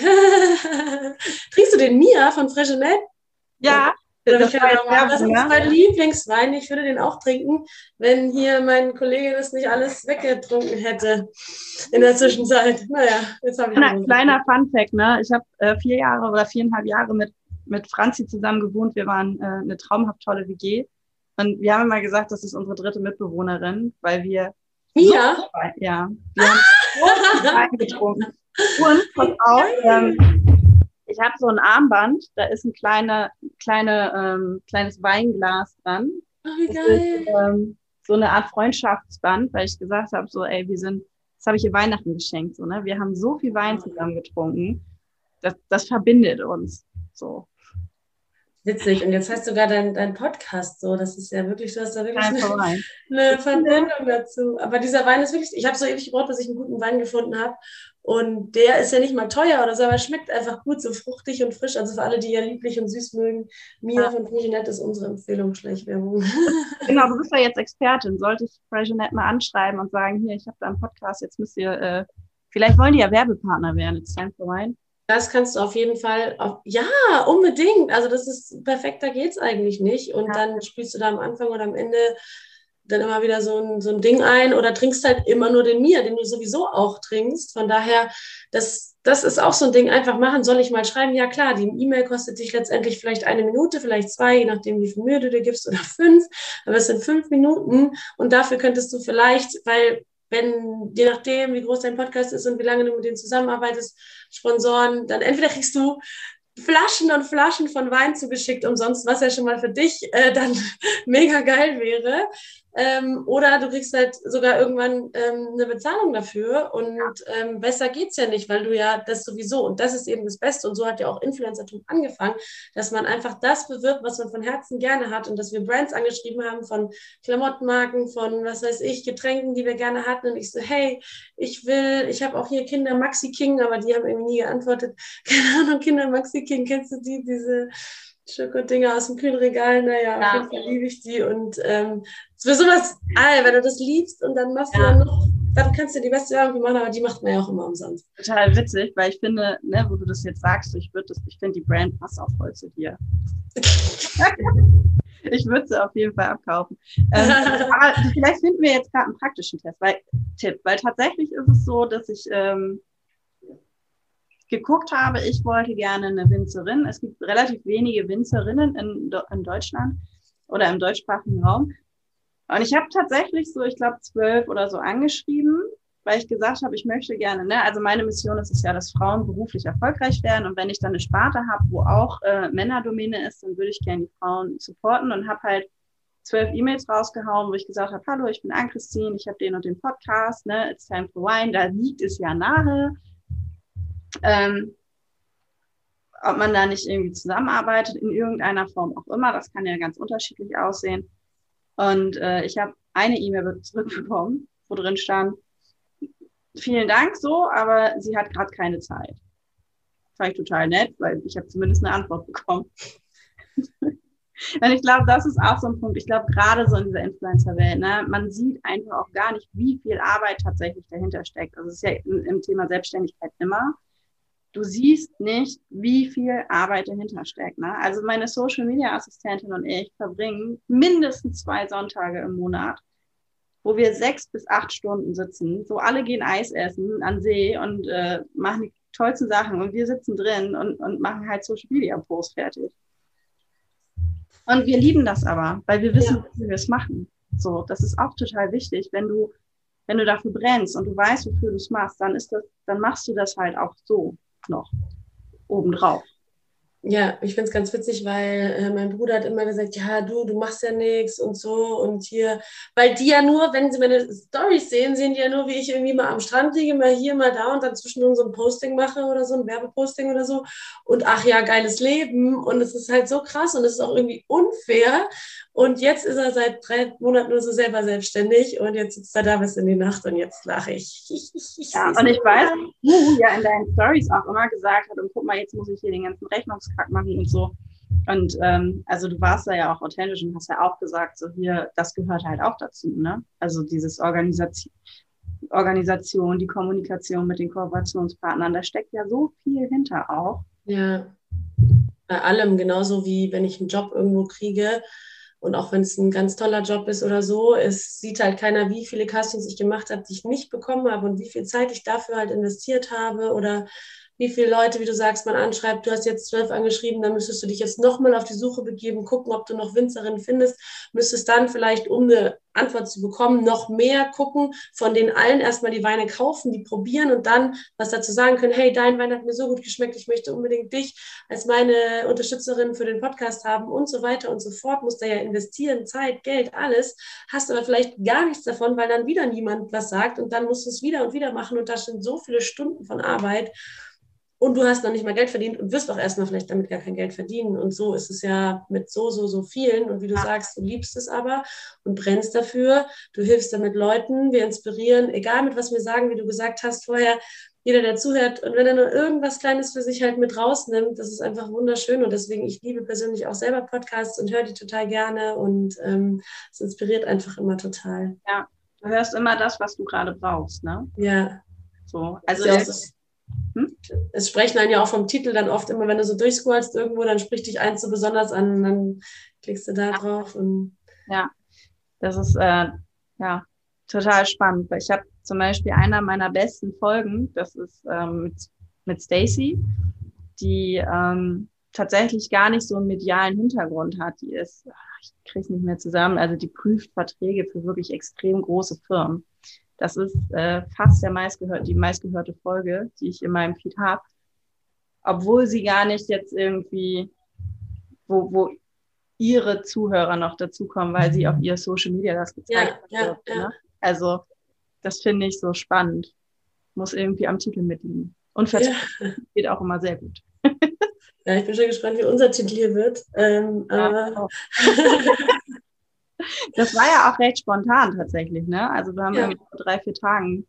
Trinkst du den Mia von Freshenet? Ja. Das, das, das ist mein Lieblingswein. Ich würde den auch trinken, wenn hier mein Kollege das nicht alles weggetrunken hätte in der Zwischenzeit. Naja, jetzt habe ich. Kleiner, kleiner Fun-Fact, ne? Ich habe äh, vier Jahre oder viereinhalb Jahre mit, mit Franzi zusammen gewohnt. Wir waren äh, eine traumhaft tolle WG. Und wir haben immer gesagt, das ist unsere dritte Mitbewohnerin, weil wir. Ja? So, ja. Wir haben Wein getrunken. Und, pass auf, ähm, ich habe so ein Armband, da ist ein kleine, kleine, ähm, kleines Weinglas dran. Oh, wie geil. Ist, ähm, so eine Art Freundschaftsband, weil ich gesagt habe, so, ey, wir sind, das habe ich ihr Weihnachten geschenkt, so, ne? Wir haben so viel Wein zusammen getrunken. Das, das verbindet uns. So. Witzig. Und jetzt hast du sogar deinen dein Podcast so. Das ist ja wirklich, du hast da wirklich eine, eine Verbindung dazu. Aber dieser Wein ist wirklich, ich habe so ewig gebraucht, bis ich einen guten Wein gefunden habe. Und der ist ja nicht mal teuer oder so, aber schmeckt einfach gut, so fruchtig und frisch. Also für alle, die ja lieblich und süß mögen, Mia ja. von Fregenet ist unsere Empfehlung, Schleichwerbung. Genau, du bist ja jetzt Expertin. Sollte ich Fregenet mal anschreiben und sagen, hier, ich habe da einen Podcast, jetzt müsst ihr, äh, vielleicht wollen die ja Werbepartner werden, it's time for wine. Das kannst du auf jeden Fall, auf, ja, unbedingt. Also das ist perfekter geht es eigentlich nicht. Und ja. dann spielst du da am Anfang oder am Ende dann immer wieder so ein, so ein Ding ein oder trinkst halt immer nur den Mir, den du sowieso auch trinkst. Von daher, das, das ist auch so ein Ding, einfach machen. Soll ich mal schreiben? Ja klar, die E-Mail kostet dich letztendlich vielleicht eine Minute, vielleicht zwei, je nachdem, wie viel Mühe du dir gibst, oder fünf. Aber es sind fünf Minuten und dafür könntest du vielleicht, weil wenn, je nachdem, wie groß dein Podcast ist und wie lange du mit denen zusammenarbeitest, Sponsoren, dann entweder kriegst du Flaschen und Flaschen von Wein zugeschickt umsonst, was ja schon mal für dich äh, dann mega geil wäre. Ähm, oder du kriegst halt sogar irgendwann ähm, eine Bezahlung dafür und ähm, besser geht's ja nicht, weil du ja das sowieso, und das ist eben das Beste, und so hat ja auch Influencertum angefangen, dass man einfach das bewirbt, was man von Herzen gerne hat. Und dass wir Brands angeschrieben haben von Klamottenmarken, von was weiß ich, Getränken, die wir gerne hatten. Und ich so, hey, ich will, ich habe auch hier Kinder Maxi King, aber die haben irgendwie nie geantwortet, keine Ahnung, Kinder Maxi King, kennst du die, diese Schokodinger aus dem Kühlregal, naja, ja. auf jeden Fall liebe ich die. Und ähm, für sowas, ah, wenn du das liebst und dann machst ja. du dann noch, dann kannst du die beste Werbung machen, aber die macht man ja auch immer umsonst. Total witzig, weil ich finde, ne, wo du das jetzt sagst, ich würde ich finde die Brand passt auch voll zu dir. ich würde sie auf jeden Fall abkaufen. Ähm, aber vielleicht finden wir jetzt gerade einen praktischen Test, weil, Tipp, weil tatsächlich ist es so, dass ich ähm, geguckt habe, ich wollte gerne eine Winzerin. Es gibt relativ wenige Winzerinnen in, in Deutschland oder im deutschsprachigen Raum. Und ich habe tatsächlich so, ich glaube, zwölf oder so angeschrieben, weil ich gesagt habe, ich möchte gerne, ne, also meine Mission ist es ja, dass Frauen beruflich erfolgreich werden. Und wenn ich dann eine Sparte habe, wo auch äh, Männerdomäne ist, dann würde ich gerne die Frauen supporten und habe halt zwölf E-Mails rausgehauen, wo ich gesagt habe, hallo, ich bin Ann-Christine, ich habe den und den Podcast, ne, It's Time for Wine, da liegt es ja nahe ähm, ob man da nicht irgendwie zusammenarbeitet, in irgendeiner Form auch immer. Das kann ja ganz unterschiedlich aussehen. Und äh, ich habe eine E-Mail zurückbekommen, wo drin stand, vielen Dank so, aber sie hat gerade keine Zeit. Fand ich total nett, weil ich habe zumindest eine Antwort bekommen. Und ich glaube, das ist auch so ein Punkt. Ich glaube, gerade so in dieser Influencer-Welt, ne, man sieht einfach auch gar nicht, wie viel Arbeit tatsächlich dahinter steckt. Also es ist ja im, im Thema Selbstständigkeit immer du siehst nicht, wie viel Arbeit dahinter steckt. Ne? Also meine Social Media Assistentin und ich verbringen mindestens zwei Sonntage im Monat, wo wir sechs bis acht Stunden sitzen. So alle gehen Eis essen an See und äh, machen die tollsten Sachen und wir sitzen drin und, und machen halt Social Media Post fertig. Und wir lieben das aber, weil wir wissen, ja. wie wir es machen. So, das ist auch total wichtig. Wenn du, wenn du dafür brennst und du weißt, wofür du es machst, dann ist das, dann machst du das halt auch so noch obendrauf. Ja, ich finde es ganz witzig, weil äh, mein Bruder hat immer gesagt, ja, du, du machst ja nichts und so und hier, weil die ja nur, wenn sie meine Stories sehen, sehen die ja nur, wie ich irgendwie mal am Strand liege, mal hier, mal da und dann zwischendurch so ein Posting mache oder so, ein Werbeposting oder so und ach ja, geiles Leben und es ist halt so krass und es ist auch irgendwie unfair und jetzt ist er seit drei Monaten nur so selber selbstständig und jetzt sitzt er da bis in die Nacht und jetzt lache ich. ja, und ich weiß, du ja in deinen Stories auch immer gesagt hast, und guck mal, jetzt muss ich hier den ganzen Rechnungskack machen und so. Und ähm, also du warst da ja auch authentisch und hast ja auch gesagt, so hier, das gehört halt auch dazu, ne? Also dieses Organisation, Organisation, die Kommunikation mit den Kooperationspartnern, da steckt ja so viel hinter auch. Ja, bei allem, genauso wie wenn ich einen Job irgendwo kriege, und auch wenn es ein ganz toller Job ist oder so, es sieht halt keiner, wie viele Castings ich gemacht habe, die ich nicht bekommen habe und wie viel Zeit ich dafür halt investiert habe oder wie viele Leute, wie du sagst, man anschreibt, du hast jetzt zwölf angeschrieben, dann müsstest du dich jetzt nochmal auf die Suche begeben, gucken, ob du noch Winzerinnen findest, müsstest dann vielleicht, um eine Antwort zu bekommen, noch mehr gucken, von den allen erstmal die Weine kaufen, die probieren und dann was dazu sagen können, hey, dein Wein hat mir so gut geschmeckt, ich möchte unbedingt dich als meine Unterstützerin für den Podcast haben und so weiter und so fort, musst da ja investieren, Zeit, Geld, alles, hast aber vielleicht gar nichts davon, weil dann wieder niemand was sagt und dann musst du es wieder und wieder machen und da sind so viele Stunden von Arbeit und du hast noch nicht mal Geld verdient und wirst auch erstmal vielleicht damit gar kein Geld verdienen. Und so ist es ja mit so, so, so vielen. Und wie du sagst, du liebst es aber und brennst dafür. Du hilfst damit Leuten, wir inspirieren, egal mit was wir sagen, wie du gesagt hast vorher, jeder, der zuhört und wenn er nur irgendwas Kleines für sich halt mit rausnimmt, das ist einfach wunderschön und deswegen, ich liebe persönlich auch selber Podcasts und höre die total gerne und ähm, es inspiriert einfach immer total. Ja, du hörst immer das, was du gerade brauchst, ne? Ja. So, also ja, Hm? Es sprechen einen ja auch vom Titel dann oft immer, wenn du so durchscrollst irgendwo, dann spricht dich eins so besonders an dann klickst du da drauf. Und ja, das ist äh, ja total spannend, weil ich habe zum Beispiel einer meiner besten Folgen, das ist ähm, mit, mit Stacy, die ähm, tatsächlich gar nicht so einen medialen Hintergrund hat. Die ist, ich kriege es nicht mehr zusammen, also die prüft Verträge für wirklich extrem große Firmen. Das ist äh, fast der meistgehörte, die meistgehörte Folge, die ich in meinem Feed habe. Obwohl sie gar nicht jetzt irgendwie, wo, wo ihre Zuhörer noch dazukommen, weil sie auf ihr Social Media das gezeigt ja, hat. Ja, ja. Ne? Also das finde ich so spannend. Muss irgendwie am Titel mitliegen. Und Vertrieb ja. geht auch immer sehr gut. Ja, ich bin schon gespannt, wie unser Titel hier wird. Ähm, ja, das war ja auch recht spontan tatsächlich, ne? Also wir haben ja. vor drei, vier Tagen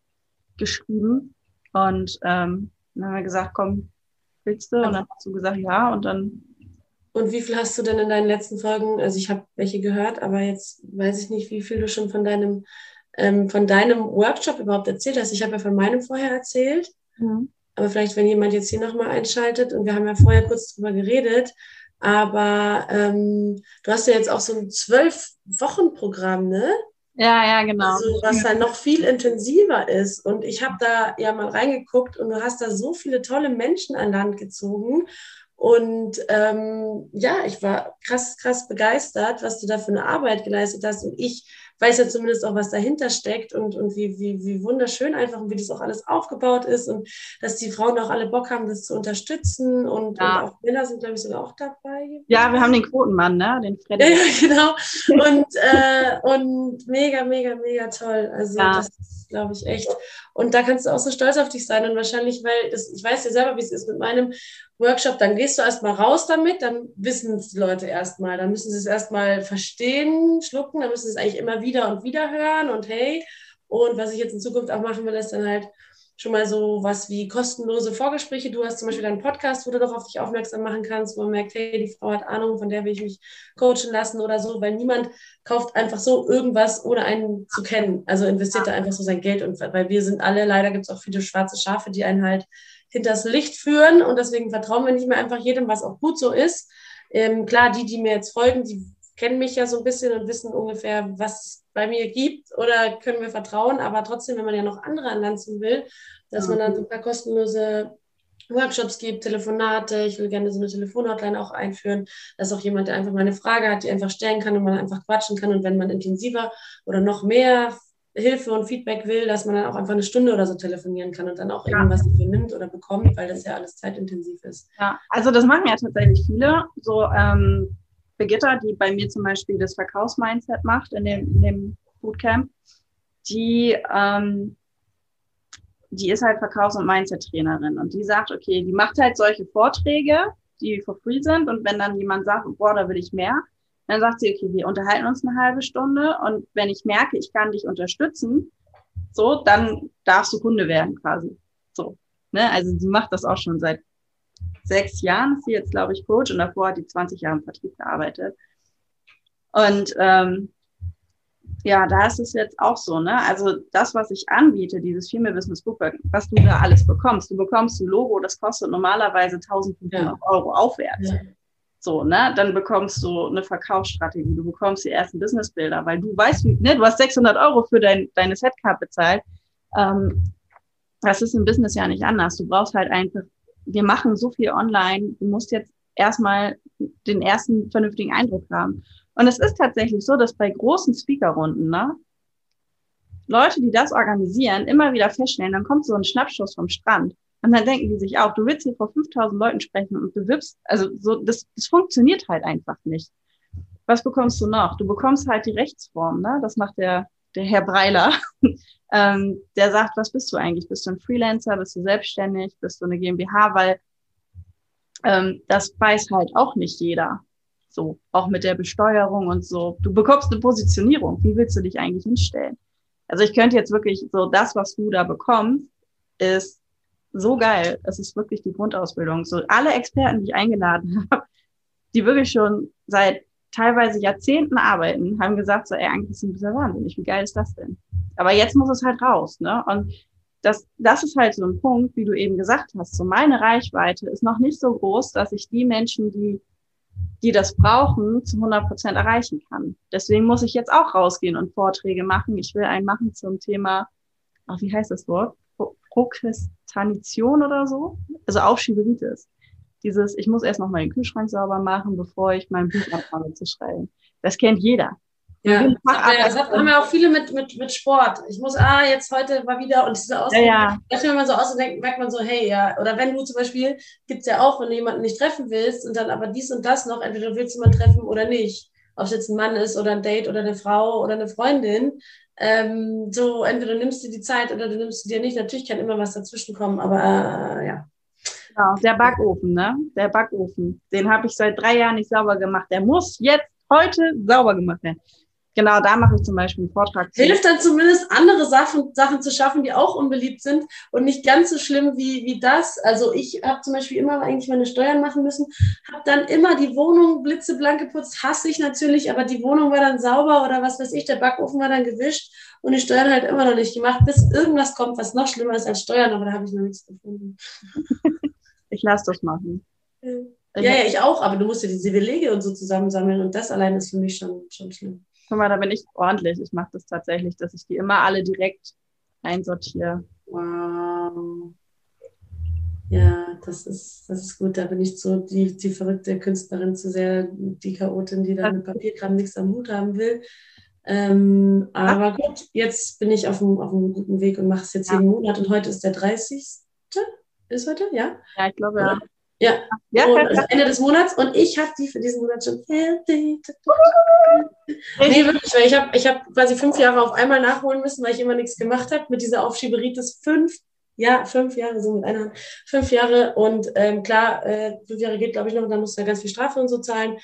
geschrieben und ähm, dann haben wir gesagt, komm, willst du? Und dann hast du gesagt, ja, und dann. Und wie viel hast du denn in deinen letzten Folgen? Also ich habe welche gehört, aber jetzt weiß ich nicht, wie viel du schon von deinem ähm, von deinem Workshop überhaupt erzählt hast. Ich habe ja von meinem vorher erzählt. Mhm. Aber vielleicht, wenn jemand jetzt hier nochmal einschaltet, und wir haben ja vorher kurz drüber geredet, aber ähm, du hast ja jetzt auch so ein Zwölf-Wochen-Programm, ne? Ja, ja, genau. Also, was dann noch viel intensiver ist. Und ich habe da ja mal reingeguckt und du hast da so viele tolle Menschen an Land gezogen. Und ähm, ja, ich war krass, krass begeistert, was du da für eine Arbeit geleistet hast. Und ich weiß ja zumindest auch, was dahinter steckt und, und wie, wie, wie wunderschön einfach und wie das auch alles aufgebaut ist und dass die Frauen auch alle Bock haben, das zu unterstützen und, ja. und auch Männer sind, glaube ich, sogar auch dabei. Ja, wir haben den Quotenmann, ne? Den Freddy. Ja, genau. Und, äh, und mega, mega, mega toll. Also ja. das ist, glaube ich, echt. Und da kannst du auch so stolz auf dich sein und wahrscheinlich, weil das, ich weiß ja selber, wie es ist mit meinem Workshop, dann gehst du erstmal raus damit, dann wissen es die Leute erstmal, dann müssen sie es erstmal verstehen, schlucken, dann müssen sie es eigentlich immer wieder und wieder hören und hey. Und was ich jetzt in Zukunft auch machen will, ist dann halt schon mal so was wie kostenlose Vorgespräche. Du hast zum Beispiel deinen Podcast, wo du doch auf dich aufmerksam machen kannst, wo man merkt, hey, die Frau hat Ahnung, von der will ich mich coachen lassen oder so, weil niemand kauft einfach so irgendwas, ohne einen zu kennen. Also investiert da einfach so sein Geld und weil wir sind alle, leider gibt es auch viele schwarze Schafe, die einen halt hinters Licht führen und deswegen vertrauen wir nicht mehr einfach jedem, was auch gut so ist. Ähm, klar, die, die mir jetzt folgen, die kennen mich ja so ein bisschen und wissen ungefähr, was es bei mir gibt oder können wir vertrauen, aber trotzdem, wenn man ja noch andere an Land ziehen will, dass man dann so ein paar kostenlose Workshops gibt, Telefonate. Ich will gerne so eine Telefonhotline auch einführen, dass auch jemand, der einfach mal eine Frage hat, die einfach stellen kann und man einfach quatschen kann. Und wenn man intensiver oder noch mehr Hilfe und Feedback will, dass man dann auch einfach eine Stunde oder so telefonieren kann und dann auch ja. irgendwas dafür nimmt oder bekommt, weil das ja alles zeitintensiv ist. Ja, also das machen ja tatsächlich viele. So ähm, Brigitta, die bei mir zum Beispiel das Verkaufsmindset macht in dem, in dem Bootcamp, die, ähm, die ist halt Verkaufs- und Mindset-Trainerin und die sagt, okay, die macht halt solche Vorträge, die for free sind und wenn dann jemand sagt, boah, da will ich mehr, dann sagt sie, okay, wir unterhalten uns eine halbe Stunde und wenn ich merke, ich kann dich unterstützen, so, dann darfst du Kunde werden quasi. So. Ne? Also sie macht das auch schon seit sechs Jahren, ist sie jetzt, glaube ich, Coach und davor hat die 20 Jahre im Vertrieb gearbeitet. Und ähm, ja, da ist es jetzt auch so, ne? Also das, was ich anbiete, dieses Female Business Bookwork, was du da alles bekommst. Du bekommst ein Logo, das kostet normalerweise 1500 ja. Euro aufwärts. Ja. So, ne? Dann bekommst du eine Verkaufsstrategie, du bekommst die ersten Businessbilder, weil du weißt, wie, ne? Du hast 600 Euro für dein, deine Setcard bezahlt. Ähm, das ist im Business ja nicht anders. Du brauchst halt einfach, wir machen so viel online, du musst jetzt erstmal den ersten vernünftigen Eindruck haben. Und es ist tatsächlich so, dass bei großen Speakerrunden, ne, Leute, die das organisieren, immer wieder feststellen, dann kommt so ein Schnappschuss vom Strand. Und dann denken die sich auch, du willst hier vor 5000 Leuten sprechen und bewirbst, also so, das, das funktioniert halt einfach nicht. Was bekommst du noch? Du bekommst halt die Rechtsform, ne? Das macht der, der Herr Breiler. Ähm, der sagt, was bist du eigentlich? Bist du ein Freelancer? Bist du selbstständig? Bist du eine GmbH? Weil ähm, das weiß halt auch nicht jeder. So, auch mit der Besteuerung und so. Du bekommst eine Positionierung. Wie willst du dich eigentlich hinstellen? Also ich könnte jetzt wirklich so, das, was du da bekommst, ist so geil. Es ist wirklich die Grundausbildung. So alle Experten, die ich eingeladen habe, die wirklich schon seit teilweise Jahrzehnten arbeiten, haben gesagt, so, ey, eigentlich ist ein bisschen wahnsinnig. Wie geil ist das denn? Aber jetzt muss es halt raus, ne? Und das, das ist halt so ein Punkt, wie du eben gesagt hast. So meine Reichweite ist noch nicht so groß, dass ich die Menschen, die, die das brauchen, zu 100 Prozent erreichen kann. Deswegen muss ich jetzt auch rausgehen und Vorträge machen. Ich will einen machen zum Thema, ach, wie heißt das Wort? Prokrastination oder so? Also Aufschieberitis. Dieses, ich muss erst noch mal den Kühlschrank sauber machen, bevor ich mein Buch anfange zu schreiben. Das kennt jeder. Ja, das haben ja auch viele mit, mit, mit Sport. Ich muss, ah, jetzt heute mal wieder und diese Ausdruck, ja, ja. wenn man so ausdenkt, merkt man so, hey, ja, oder wenn du zum Beispiel, gibt's ja auch, wenn du jemanden nicht treffen willst und dann aber dies und das noch, entweder willst du mal treffen oder nicht. Ob es jetzt ein Mann ist oder ein Date oder eine Frau oder eine Freundin. Ähm, so, entweder du nimmst dir die Zeit oder du nimmst sie dir nicht. Natürlich kann immer was dazwischen kommen, aber äh, ja. Genau, der Backofen, ne? Der Backofen. Den habe ich seit drei Jahren nicht sauber gemacht. Der muss jetzt heute sauber gemacht werden. Genau, da mache ich zum Beispiel einen Vortrag. Hilft dann zumindest andere Sachen, Sachen zu schaffen, die auch unbeliebt sind und nicht ganz so schlimm wie, wie das. Also ich habe zum Beispiel immer eigentlich meine Steuern machen müssen, habe dann immer die Wohnung blitzeblank geputzt, hasse ich natürlich, aber die Wohnung war dann sauber oder was weiß ich, der Backofen war dann gewischt und die Steuern halt immer noch nicht gemacht, bis irgendwas kommt, was noch schlimmer ist als Steuern, aber da habe ich noch nichts gefunden. ich lasse das machen. Ja. Ja, ja, ich auch, aber du musst ja diese Belege und so zusammensammeln und das allein ist für mich schon, schon schlimm. Guck mal, da bin ich ordentlich. Ich mache das tatsächlich, dass ich die immer alle direkt einsortiere. Wow. Ja, das ist, das ist gut. Da bin ich so die, die verrückte Künstlerin zu sehr, die Chaotin, die da mit Papierkram nichts am Hut haben will. Ähm, aber gut, jetzt bin ich auf einem, auf einem guten Weg und mache es jetzt ja. jeden Monat und heute ist der 30. Ist heute, ja? Ja, ich glaube, ja. Ja, ja und, also Ende des Monats und ich habe die für diesen Monat schon fertig. Nee, wirklich, weil ich habe ich hab quasi fünf Jahre auf einmal nachholen müssen, weil ich immer nichts gemacht habe mit dieser Aufschieberitis. Fünf, ja, fünf Jahre, so mit einer Hand. Fünf Jahre und ähm, klar, äh, fünf Jahre geht, glaube ich, noch und dann musst du ja ganz viel Strafe und so zahlen.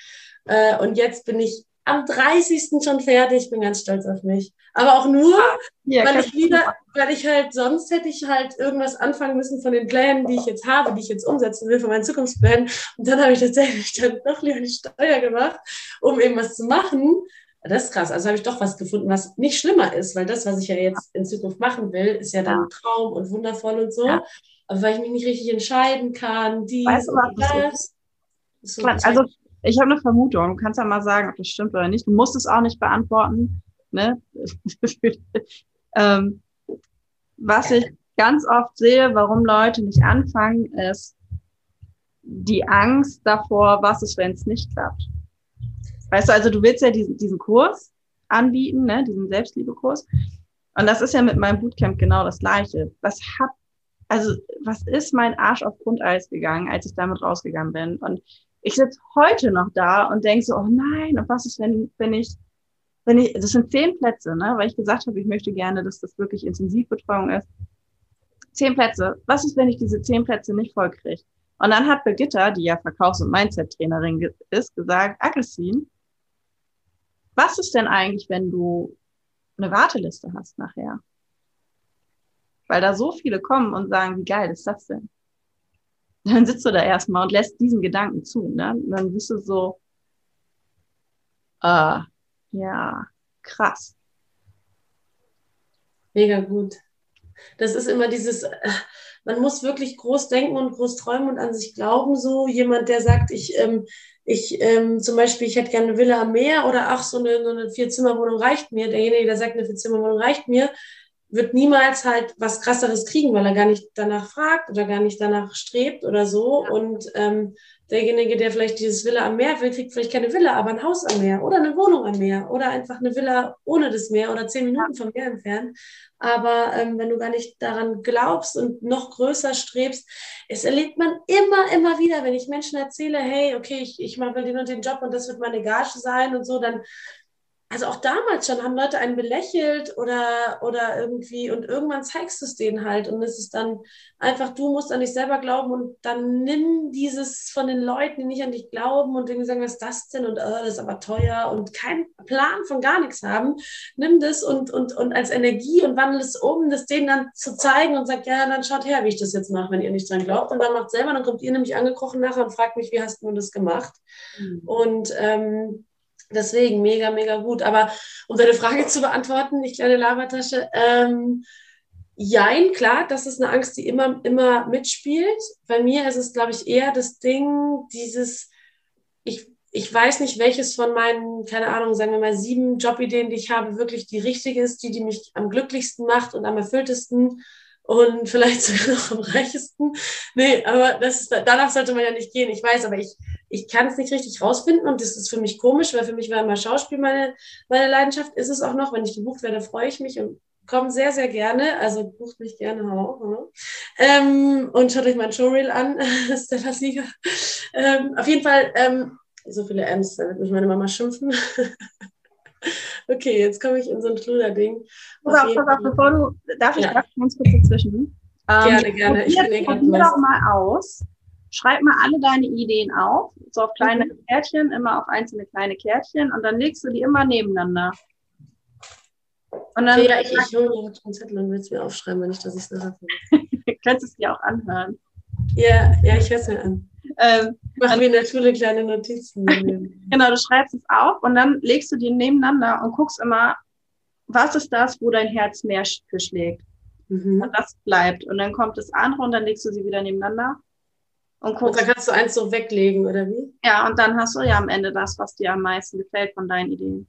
Äh, und jetzt bin ich am 30. schon fertig, bin ganz stolz auf mich. Aber auch nur, ja, weil ich wieder, weil ich halt, sonst hätte ich halt irgendwas anfangen müssen von den Plänen, die ich jetzt habe, die ich jetzt umsetzen will, von meinen Zukunftsplänen. Und dann habe ich tatsächlich dann doch lieber die Steuer gemacht, um eben was zu machen. Das ist krass. Also habe ich doch was gefunden, was nicht schlimmer ist, weil das, was ich ja jetzt in Zukunft machen will, ist ja dann ein Traum und wundervoll und so. Ja. Aber weil ich mich nicht richtig entscheiden kann, dies weißt du, und das. So also ich habe eine Vermutung. Du kannst ja mal sagen, ob das stimmt oder nicht. Du musst es auch nicht beantworten. Ne? ähm, was ich ganz oft sehe, warum Leute nicht anfangen, ist die Angst davor, was ist, wenn es nicht klappt. Weißt du, also du willst ja diesen, diesen Kurs anbieten, ne, diesen Selbstliebekurs. Und das ist ja mit meinem Bootcamp genau das Gleiche. Was hab, also was ist mein Arsch auf Grundeis gegangen, als ich damit rausgegangen bin? Und ich sitze heute noch da und denke so, oh nein, und was ist, wenn, wenn ich, wenn ich, das sind zehn Plätze, ne, weil ich gesagt habe, ich möchte gerne, dass das wirklich Intensivbetreuung ist. Zehn Plätze. Was ist, wenn ich diese zehn Plätze nicht voll kriege? Und dann hat Birgitta, die ja Verkaufs- und Mindset-Trainerin ist, gesagt, Agressin, was ist denn eigentlich, wenn du eine Warteliste hast nachher? Weil da so viele kommen und sagen, wie geil ist das denn? Dann sitzt du da erstmal und lässt diesen Gedanken zu. Ne? Dann bist du so, äh, ja, krass. Mega gut. Das ist immer dieses, äh, man muss wirklich groß denken und groß träumen und an sich glauben. So jemand, der sagt, ich, ähm, ich ähm, zum Beispiel, ich hätte gerne eine Villa am Meer oder ach, so eine, so eine Vier-Zimmer-Wohnung reicht mir. Derjenige, der sagt, eine Vier-Zimmer-Wohnung reicht mir, wird niemals halt was krasseres kriegen, weil er gar nicht danach fragt oder gar nicht danach strebt oder so. Ja. Und ähm, derjenige, der vielleicht dieses Villa am Meer will, kriegt vielleicht keine Villa, aber ein Haus am Meer oder eine Wohnung am Meer oder einfach eine Villa ohne das Meer oder zehn Minuten vom Meer entfernt. Aber ähm, wenn du gar nicht daran glaubst und noch größer strebst, es erlebt man immer, immer wieder, wenn ich Menschen erzähle, hey, okay, ich, ich mache den und den Job und das wird meine Gage sein und so, dann also auch damals schon haben Leute einen belächelt oder, oder irgendwie und irgendwann zeigst du es denen halt und es ist dann einfach, du musst an dich selber glauben und dann nimm dieses von den Leuten, die nicht an dich glauben und irgendwie sagen, was ist das denn und oh, das ist aber teuer und keinen Plan von gar nichts haben, nimm das und, und, und als Energie und wandel es um, das denen dann zu zeigen und sag, ja, dann schaut her, wie ich das jetzt mache, wenn ihr nicht dran glaubt und dann macht selber, dann kommt ihr nämlich angekrochen nachher und fragt mich, wie hast du das gemacht? Mhm. Und ähm, Deswegen mega, mega gut. Aber um deine Frage zu beantworten, die kleine Labertasche, ähm, jein, klar, das ist eine Angst, die immer, immer mitspielt. Bei mir ist es, glaube ich, eher das Ding, dieses, ich, ich weiß nicht, welches von meinen, keine Ahnung, sagen wir mal, sieben Jobideen, die ich habe, wirklich die richtige ist, die, die mich am glücklichsten macht und am erfülltesten und vielleicht sogar noch am reichesten. Nee, aber das ist, danach sollte man ja nicht gehen. Ich weiß, aber ich, ich kann es nicht richtig rausfinden und das ist für mich komisch, weil für mich war immer Schauspiel meine, meine Leidenschaft. Ist es auch noch, wenn ich gebucht werde, freue ich mich und komme sehr, sehr gerne. Also bucht mich gerne auch. Ne? Ähm, und schaut euch mein Showreel an, Stella Sieger. Ähm, auf jeden Fall, ähm, so viele M's, da wird mich meine Mama schimpfen. Okay, jetzt komme ich in so ein Schluderding. Pass auf, pass auf, bevor du, darf ich ja. ganz kurz dazwischen? Gerne, ähm, gerne. Ich bin probier doch mal aus. Schreib mal alle deine Ideen auf, so auf kleine mhm. Kärtchen, immer auf einzelne kleine Kärtchen und dann legst du die immer nebeneinander. Und dann okay, ja, ich, ich hole mir einen Zettel und will es mir aufschreiben, wenn ich das nicht nachher Du könntest es dir auch anhören. Ja, ja, ich höre es mir an. Ähm, Mach mir in der Schule kleine Notizen. genau, du schreibst es auf und dann legst du die nebeneinander und guckst immer, was ist das, wo dein Herz mehr für schlägt. Mhm. Und das bleibt. Und dann kommt das andere und dann legst du sie wieder nebeneinander. Und, guckst, und dann kannst du eins so weglegen, oder wie? Ja, und dann hast du ja am Ende das, was dir am meisten gefällt von deinen Ideen.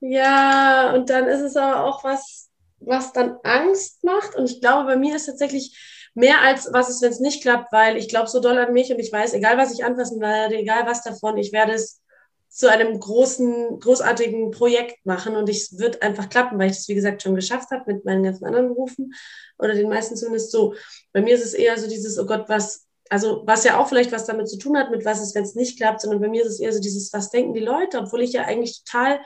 Ja, und dann ist es aber auch was, was dann Angst macht. Und ich glaube, bei mir ist tatsächlich mehr als was ist, wenn es nicht klappt, weil ich glaube so doll an mich und ich weiß, egal was ich anfassen werde, egal was davon, ich werde es zu einem großen, großartigen Projekt machen und es wird einfach klappen, weil ich das, wie gesagt, schon geschafft habe mit meinen ganzen anderen Berufen oder den meisten zumindest so. Bei mir ist es eher so dieses, oh Gott, was, also was ja auch vielleicht was damit zu tun hat, mit was ist, wenn es nicht klappt, sondern bei mir ist es eher so dieses, was denken die Leute, obwohl ich ja eigentlich total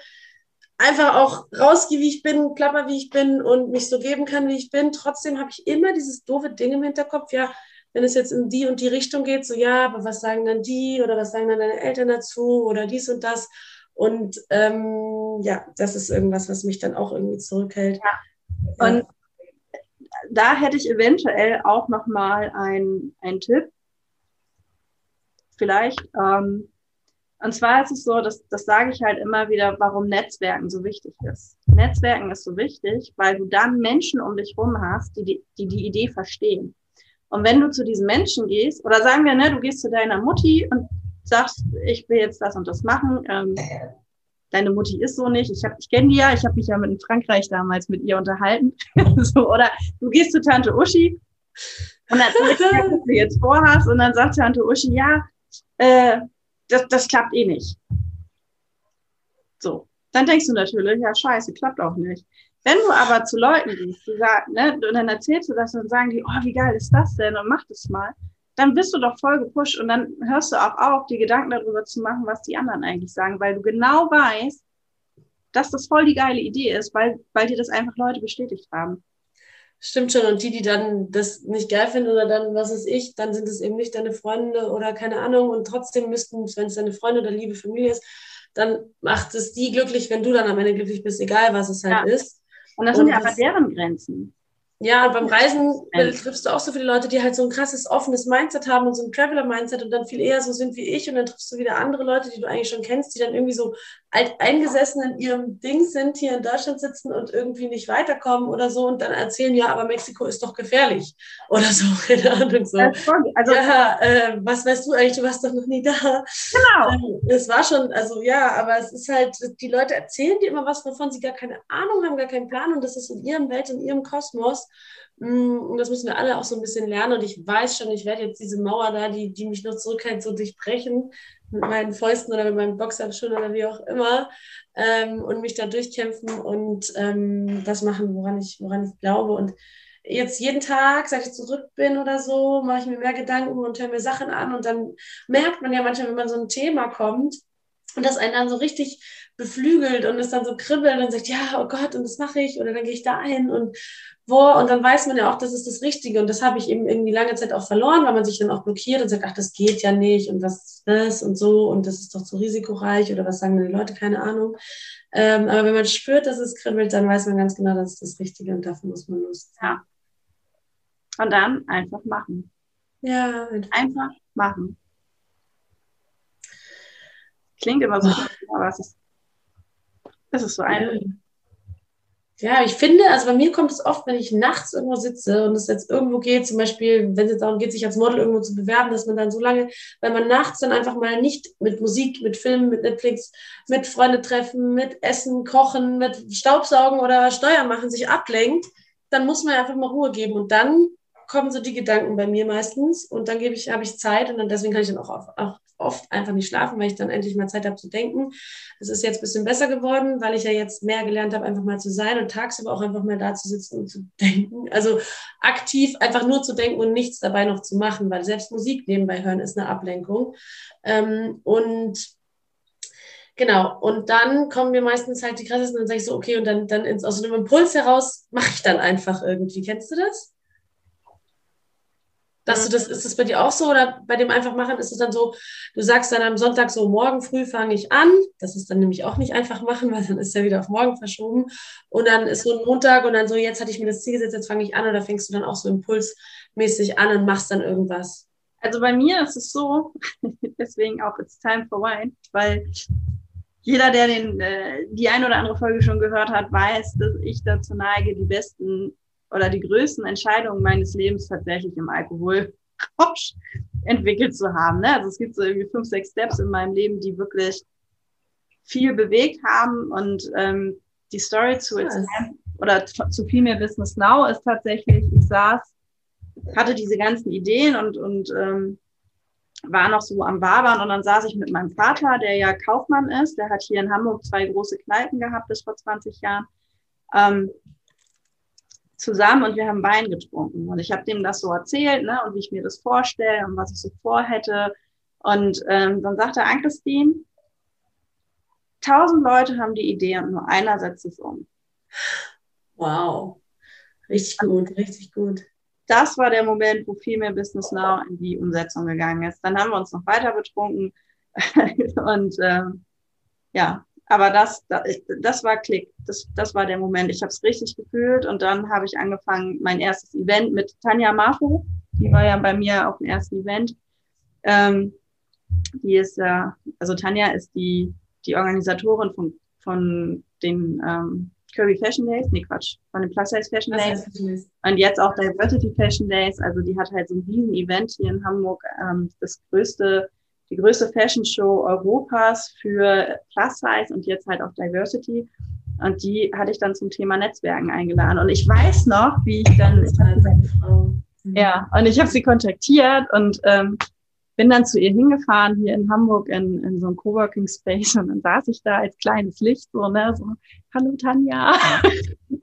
einfach auch rausgehe, wie ich bin, klapper, wie ich bin und mich so geben kann, wie ich bin. Trotzdem habe ich immer dieses doofe Ding im Hinterkopf, ja, wenn es jetzt in die und die Richtung geht, so ja, aber was sagen dann die oder was sagen dann deine Eltern dazu oder dies und das. Und ähm, ja, das ist irgendwas, was mich dann auch irgendwie zurückhält. Ja. Und da hätte ich eventuell auch nochmal einen Tipp. Vielleicht, ähm, und zwar ist es so, dass, das sage ich halt immer wieder, warum Netzwerken so wichtig ist. Netzwerken ist so wichtig, weil du dann Menschen um dich rum hast, die die, die, die Idee verstehen. Und wenn du zu diesen Menschen gehst, oder sagen wir, ne, du gehst zu deiner Mutti und sagst, ich will jetzt das und das machen, ähm, deine Mutti ist so nicht, ich, hab, ich kenne die ja, ich habe mich ja mit in Frankreich damals mit ihr unterhalten. so, oder du gehst zu Tante Uschi und erzählst dir, was du jetzt vorhast, und dann sagt Tante Uschi, ja, äh, das, das klappt eh nicht. So, dann denkst du natürlich, ja scheiße, klappt auch nicht. Wenn du aber zu Leuten gehst, die sagen, ne, und dann erzählst du das und sagen die, oh, wie geil ist das denn und mach das mal, dann bist du doch voll gepusht und dann hörst du auch auf, die Gedanken darüber zu machen, was die anderen eigentlich sagen, weil du genau weißt, dass das voll die geile Idee ist, weil, weil dir das einfach Leute bestätigt haben. Stimmt schon. Und die, die dann das nicht geil finden oder dann, was ist ich, dann sind es eben nicht deine Freunde oder keine Ahnung. Und trotzdem müssten, wenn es deine Freunde oder liebe Familie ist, dann macht es die glücklich, wenn du dann am Ende glücklich bist, egal was es halt ja. ist. Und das sind ja aber deren Grenzen. Ja, beim Reisen triffst du auch so viele Leute, die halt so ein krasses, offenes Mindset haben und so ein Traveler-Mindset und dann viel eher so sind wie ich und dann triffst du wieder andere Leute, die du eigentlich schon kennst, die dann irgendwie so alt eingesessen in ihrem Ding sind, hier in Deutschland sitzen und irgendwie nicht weiterkommen oder so und dann erzählen, ja, aber Mexiko ist doch gefährlich oder so, keine Ahnung. So. Also, ja, äh, was weißt du eigentlich, du warst doch noch nie da. Genau. Ähm, es war schon, also ja, aber es ist halt, die Leute erzählen dir immer was, wovon sie gar keine Ahnung haben, gar keinen Plan und das ist in ihrem Welt, in ihrem Kosmos das müssen wir alle auch so ein bisschen lernen. Und ich weiß schon, ich werde jetzt diese Mauer da, die, die mich noch zurückhält, so durchbrechen mit meinen Fäusten oder mit meinem Boxhandschuhen oder wie auch immer ähm, und mich da durchkämpfen und ähm, das machen, woran ich, woran ich glaube. Und jetzt jeden Tag, seit ich zurück bin oder so, mache ich mir mehr Gedanken und höre mir Sachen an. Und dann merkt man ja manchmal, wenn man so ein Thema kommt und das einen dann so richtig beflügelt und es dann so kribbelt und sagt, ja, oh Gott, und das mache ich oder dann gehe ich da ein und wo und dann weiß man ja auch, das ist das Richtige und das habe ich eben irgendwie lange Zeit auch verloren, weil man sich dann auch blockiert und sagt, ach, das geht ja nicht und was ist das und so und das ist doch zu risikoreich oder was sagen die Leute, keine Ahnung. Ähm, aber wenn man spürt, dass es kribbelt, dann weiß man ganz genau, das ist das Richtige und dafür muss man los. Ja. Und dann einfach machen. Ja. Einfach machen. Klingt immer so, aber es ist, es ist so einfach. Ja, ich finde, also bei mir kommt es oft, wenn ich nachts irgendwo sitze und es jetzt irgendwo geht, zum Beispiel, wenn es jetzt darum geht, sich als Model irgendwo zu bewerben, dass man dann so lange, wenn man nachts dann einfach mal nicht mit Musik, mit Filmen, mit Netflix, mit Freunde treffen, mit Essen, Kochen, mit Staubsaugen oder Steuern machen, sich ablenkt, dann muss man einfach mal Ruhe geben. Und dann kommen so die Gedanken bei mir meistens und dann gebe ich, habe ich Zeit und dann deswegen kann ich dann auch, auch oft einfach nicht schlafen, weil ich dann endlich mal Zeit habe zu denken. Es ist jetzt ein bisschen besser geworden, weil ich ja jetzt mehr gelernt habe, einfach mal zu sein und tagsüber auch einfach mal da zu sitzen und zu denken. Also aktiv einfach nur zu denken und nichts dabei noch zu machen, weil selbst Musik nebenbei hören ist eine Ablenkung. Ähm, und Genau, und dann kommen mir meistens halt die krassesten, dann sage ich so, okay, und dann, dann ins, aus einem Impuls heraus mache ich dann einfach irgendwie. Kennst du das? Dass du das, ist das bei dir auch so oder bei dem einfach machen ist es dann so, du sagst dann am Sonntag so, morgen früh fange ich an. Das ist dann nämlich auch nicht einfach machen, weil dann ist ja wieder auf morgen verschoben. Und dann ist so ein Montag und dann so, jetzt hatte ich mir das Ziel gesetzt, jetzt fange ich an oder fängst du dann auch so impulsmäßig an und machst dann irgendwas? Also bei mir ist es so, deswegen auch It's Time for Wine, weil jeder, der den, äh, die ein oder andere Folge schon gehört hat, weiß, dass ich dazu neige, die besten oder die größten Entscheidungen meines Lebens tatsächlich im Alkoholrausch entwickelt zu haben. Ne? Also es gibt so irgendwie fünf, sechs Steps in meinem Leben, die wirklich viel bewegt haben und ähm, die Story zu It's oder zu viel mehr Business Now ist tatsächlich, ich saß, hatte diese ganzen Ideen und, und ähm, war noch so am Wabern und dann saß ich mit meinem Vater, der ja Kaufmann ist, der hat hier in Hamburg zwei große Kneipen gehabt bis vor 20 Jahren. Ähm, zusammen und wir haben Wein getrunken. Und ich habe dem das so erzählt, ne, und wie ich mir das vorstelle und was ich so vorhätte. Und ähm, dann sagte Ann-Christine, tausend Leute haben die Idee und nur einer setzt es um. Wow. Richtig gut, richtig gut. Das war der Moment, wo viel mehr Business Now in die Umsetzung gegangen ist. Dann haben wir uns noch weiter betrunken und ähm, ja, aber das, das war Klick. Das, das war der Moment. Ich habe es richtig gefühlt und dann habe ich angefangen, mein erstes Event mit Tanja Marfo. Die war ja bei mir auf dem ersten Event. Ähm, die ist ja, also Tanja ist die, die Organisatorin von, von den ähm, Curry Fashion Days, nee Quatsch, von den Plus Size Fashion Days. Und jetzt auch Diversity Fashion Days. Also die hat halt so ein riesen Event hier in Hamburg, ähm, das größte die größte Fashion Show Europas für Plus Size und jetzt halt auch Diversity. Und die hatte ich dann zum Thema Netzwerken eingeladen. Und ich weiß noch, wie ich dann. Mhm. ja, und ich habe sie kontaktiert und ähm, bin dann zu ihr hingefahren, hier in Hamburg in, in so einem Coworking Space. Und dann saß ich da als kleines Licht, so, ne, so, hallo Tanja.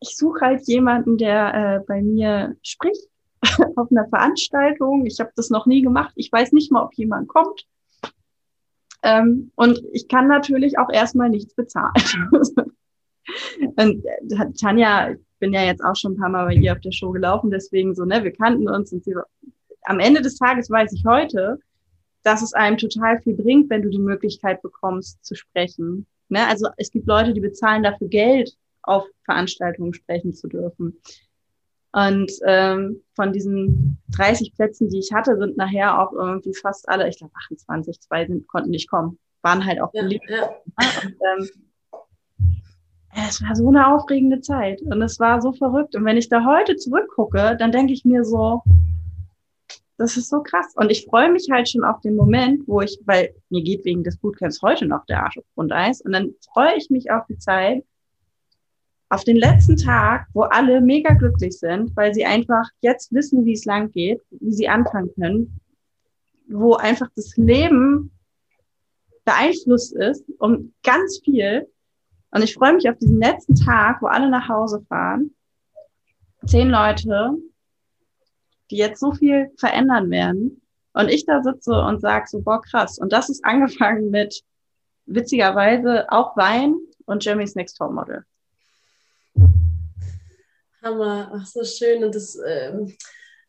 ich suche halt jemanden, der äh, bei mir spricht auf einer Veranstaltung. Ich habe das noch nie gemacht. Ich weiß nicht mal, ob jemand kommt. Ähm, und ich kann natürlich auch erstmal nichts bezahlen. und äh, Tanja, ich bin ja jetzt auch schon ein paar Mal bei ihr auf der Show gelaufen, deswegen so, ne, wir kannten uns und sie am Ende des Tages weiß ich heute, dass es einem total viel bringt, wenn du die Möglichkeit bekommst zu sprechen. Ne? Also es gibt Leute, die bezahlen dafür Geld, auf Veranstaltungen sprechen zu dürfen. Und ähm, von diesen 30 Plätzen, die ich hatte, sind nachher auch irgendwie fast alle, ich glaube 28, zwei sind, konnten nicht kommen, waren halt auch beliebt. Ja, ja. Und, ähm, es war so eine aufregende Zeit und es war so verrückt. Und wenn ich da heute zurückgucke, dann denke ich mir so, das ist so krass. Und ich freue mich halt schon auf den Moment, wo ich, weil mir geht wegen des Bootcamps heute noch der Arsch auf Grundeis. Und dann freue ich mich auf die Zeit, auf den letzten Tag, wo alle mega glücklich sind, weil sie einfach jetzt wissen, wie es lang geht, wie sie anfangen können, wo einfach das Leben beeinflusst ist um ganz viel. Und ich freue mich auf diesen letzten Tag, wo alle nach Hause fahren. Zehn Leute, die jetzt so viel verändern werden. Und ich da sitze und sage so, boah, krass. Und das ist angefangen mit, witzigerweise, auch Wein und Jeremy's Next Top Model. Hammer, ach so schön. Und das, ähm,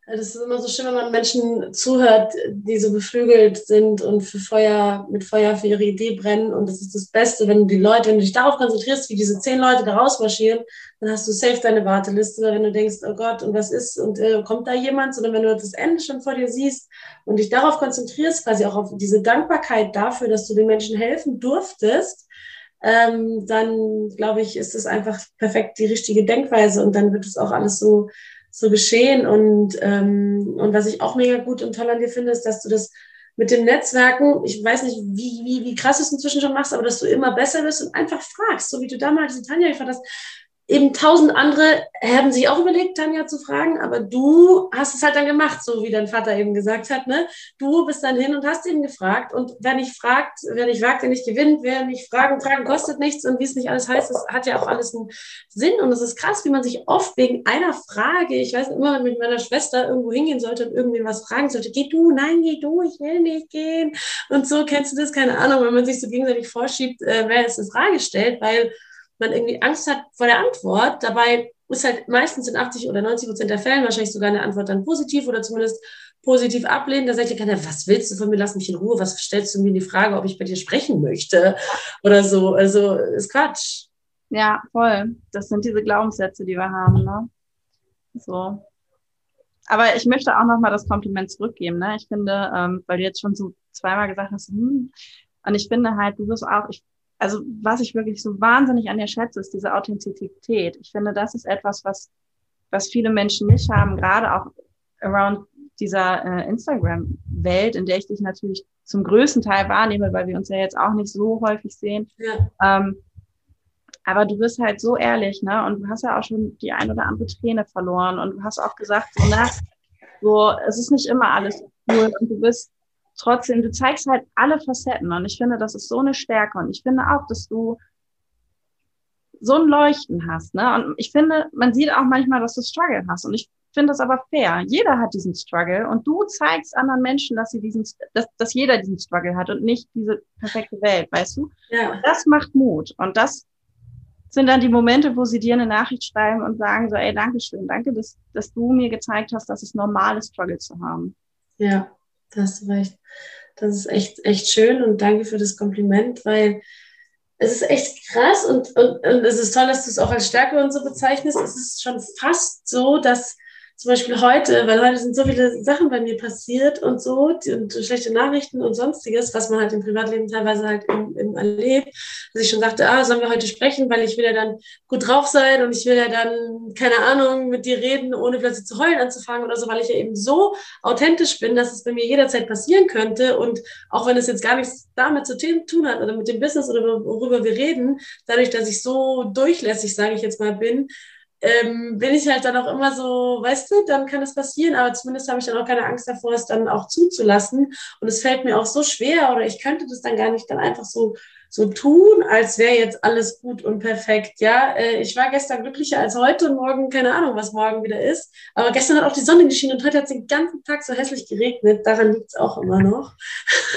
das ist immer so schön, wenn man Menschen zuhört, die so beflügelt sind und für Feuer, mit Feuer für ihre Idee brennen. Und das ist das Beste, wenn du die Leute, wenn du dich darauf konzentrierst, wie diese zehn Leute da rausmarschieren, dann hast du safe deine Warteliste. Oder wenn du denkst, oh Gott, und was ist, und äh, kommt da jemand? Sondern wenn du das Ende schon vor dir siehst und dich darauf konzentrierst, quasi auch auf diese Dankbarkeit dafür, dass du den Menschen helfen durftest, ähm, dann glaube ich, ist es einfach perfekt die richtige Denkweise und dann wird es auch alles so, so geschehen. Und, ähm, und was ich auch mega gut und toll an dir finde, ist, dass du das mit den Netzwerken, ich weiß nicht, wie, wie, wie krass du es inzwischen schon machst, aber dass du immer besser wirst und einfach fragst, so wie du damals die Tanja gefragt hast, eben tausend andere haben sich auch überlegt, Tanja zu fragen, aber du hast es halt dann gemacht, so wie dein Vater eben gesagt hat, ne? Du bist dann hin und hast ihn gefragt und wer nicht fragt, wer nicht wagt, der nicht gewinnt, wer nicht fragen, fragen kostet nichts und wie es nicht alles heißt, das hat ja auch alles einen Sinn und es ist krass, wie man sich oft wegen einer Frage, ich weiß immer, wenn mit meiner Schwester irgendwo hingehen sollte und irgendwen was fragen sollte, geh du, nein, geh du, ich will nicht gehen und so, kennst du das? Keine Ahnung, wenn man sich so gegenseitig vorschiebt, äh, wer jetzt eine Frage stellt, weil man irgendwie Angst hat vor der Antwort. Dabei ist halt meistens in 80 oder 90 Prozent der Fällen wahrscheinlich sogar eine Antwort dann positiv oder zumindest positiv ablehnen. Da sagt ihr keiner, was willst du von mir? Lass mich in Ruhe. Was stellst du mir die Frage, ob ich bei dir sprechen möchte oder so? Also ist Quatsch. Ja, voll. Das sind diese Glaubenssätze, die wir haben. Ne? So. Aber ich möchte auch nochmal das Kompliment zurückgeben. Ne? Ich finde, ähm, weil du jetzt schon so zweimal gesagt hast, hm, und ich finde halt, du wirst auch, ich also was ich wirklich so wahnsinnig an dir schätze, ist diese Authentizität. Ich finde, das ist etwas, was, was viele Menschen nicht haben, gerade auch around dieser äh, Instagram-Welt, in der ich dich natürlich zum größten Teil wahrnehme, weil wir uns ja jetzt auch nicht so häufig sehen. Ja. Ähm, aber du bist halt so ehrlich, ne? Und du hast ja auch schon die ein oder andere Träne verloren und du hast auch gesagt, so, na, so, es ist nicht immer alles cool und du bist trotzdem, du zeigst halt alle Facetten und ich finde, das ist so eine Stärke und ich finde auch, dass du so ein Leuchten hast, ne? Und ich finde, man sieht auch manchmal, dass du Struggle hast und ich finde das aber fair. Jeder hat diesen Struggle und du zeigst anderen Menschen, dass sie diesen, dass, dass jeder diesen Struggle hat und nicht diese perfekte Welt, weißt du? Ja. Und das macht Mut und das sind dann die Momente, wo sie dir eine Nachricht schreiben und sagen so, ey, danke schön, danke, dass, dass du mir gezeigt hast, dass es normal ist, Struggle zu haben. Ja, da hast du recht. Das ist echt, echt schön und danke für das Kompliment, weil es ist echt krass und, und, und es ist toll, dass du es auch als Stärke und so bezeichnest. Es ist schon fast so, dass zum Beispiel heute, weil heute sind so viele Sachen bei mir passiert und so, und schlechte Nachrichten und sonstiges, was man halt im Privatleben teilweise halt im, im erlebt, dass ich schon sagte, ah, sollen wir heute sprechen, weil ich will ja dann gut drauf sein und ich will ja dann, keine Ahnung, mit dir reden, ohne plötzlich zu heulen anzufangen oder so, weil ich ja eben so authentisch bin, dass es bei mir jederzeit passieren könnte. Und auch wenn es jetzt gar nichts damit zu tun hat oder mit dem Business oder worüber wir reden, dadurch, dass ich so durchlässig, sage ich jetzt mal, bin, ähm, bin ich halt dann auch immer so, weißt du, dann kann es passieren, aber zumindest habe ich dann auch keine Angst davor, es dann auch zuzulassen. Und es fällt mir auch so schwer oder ich könnte das dann gar nicht dann einfach so so tun, als wäre jetzt alles gut und perfekt. Ja, äh, ich war gestern glücklicher als heute und morgen, keine Ahnung, was morgen wieder ist. Aber gestern hat auch die Sonne geschienen und heute hat es den ganzen Tag so hässlich geregnet. Daran liegt es auch immer noch.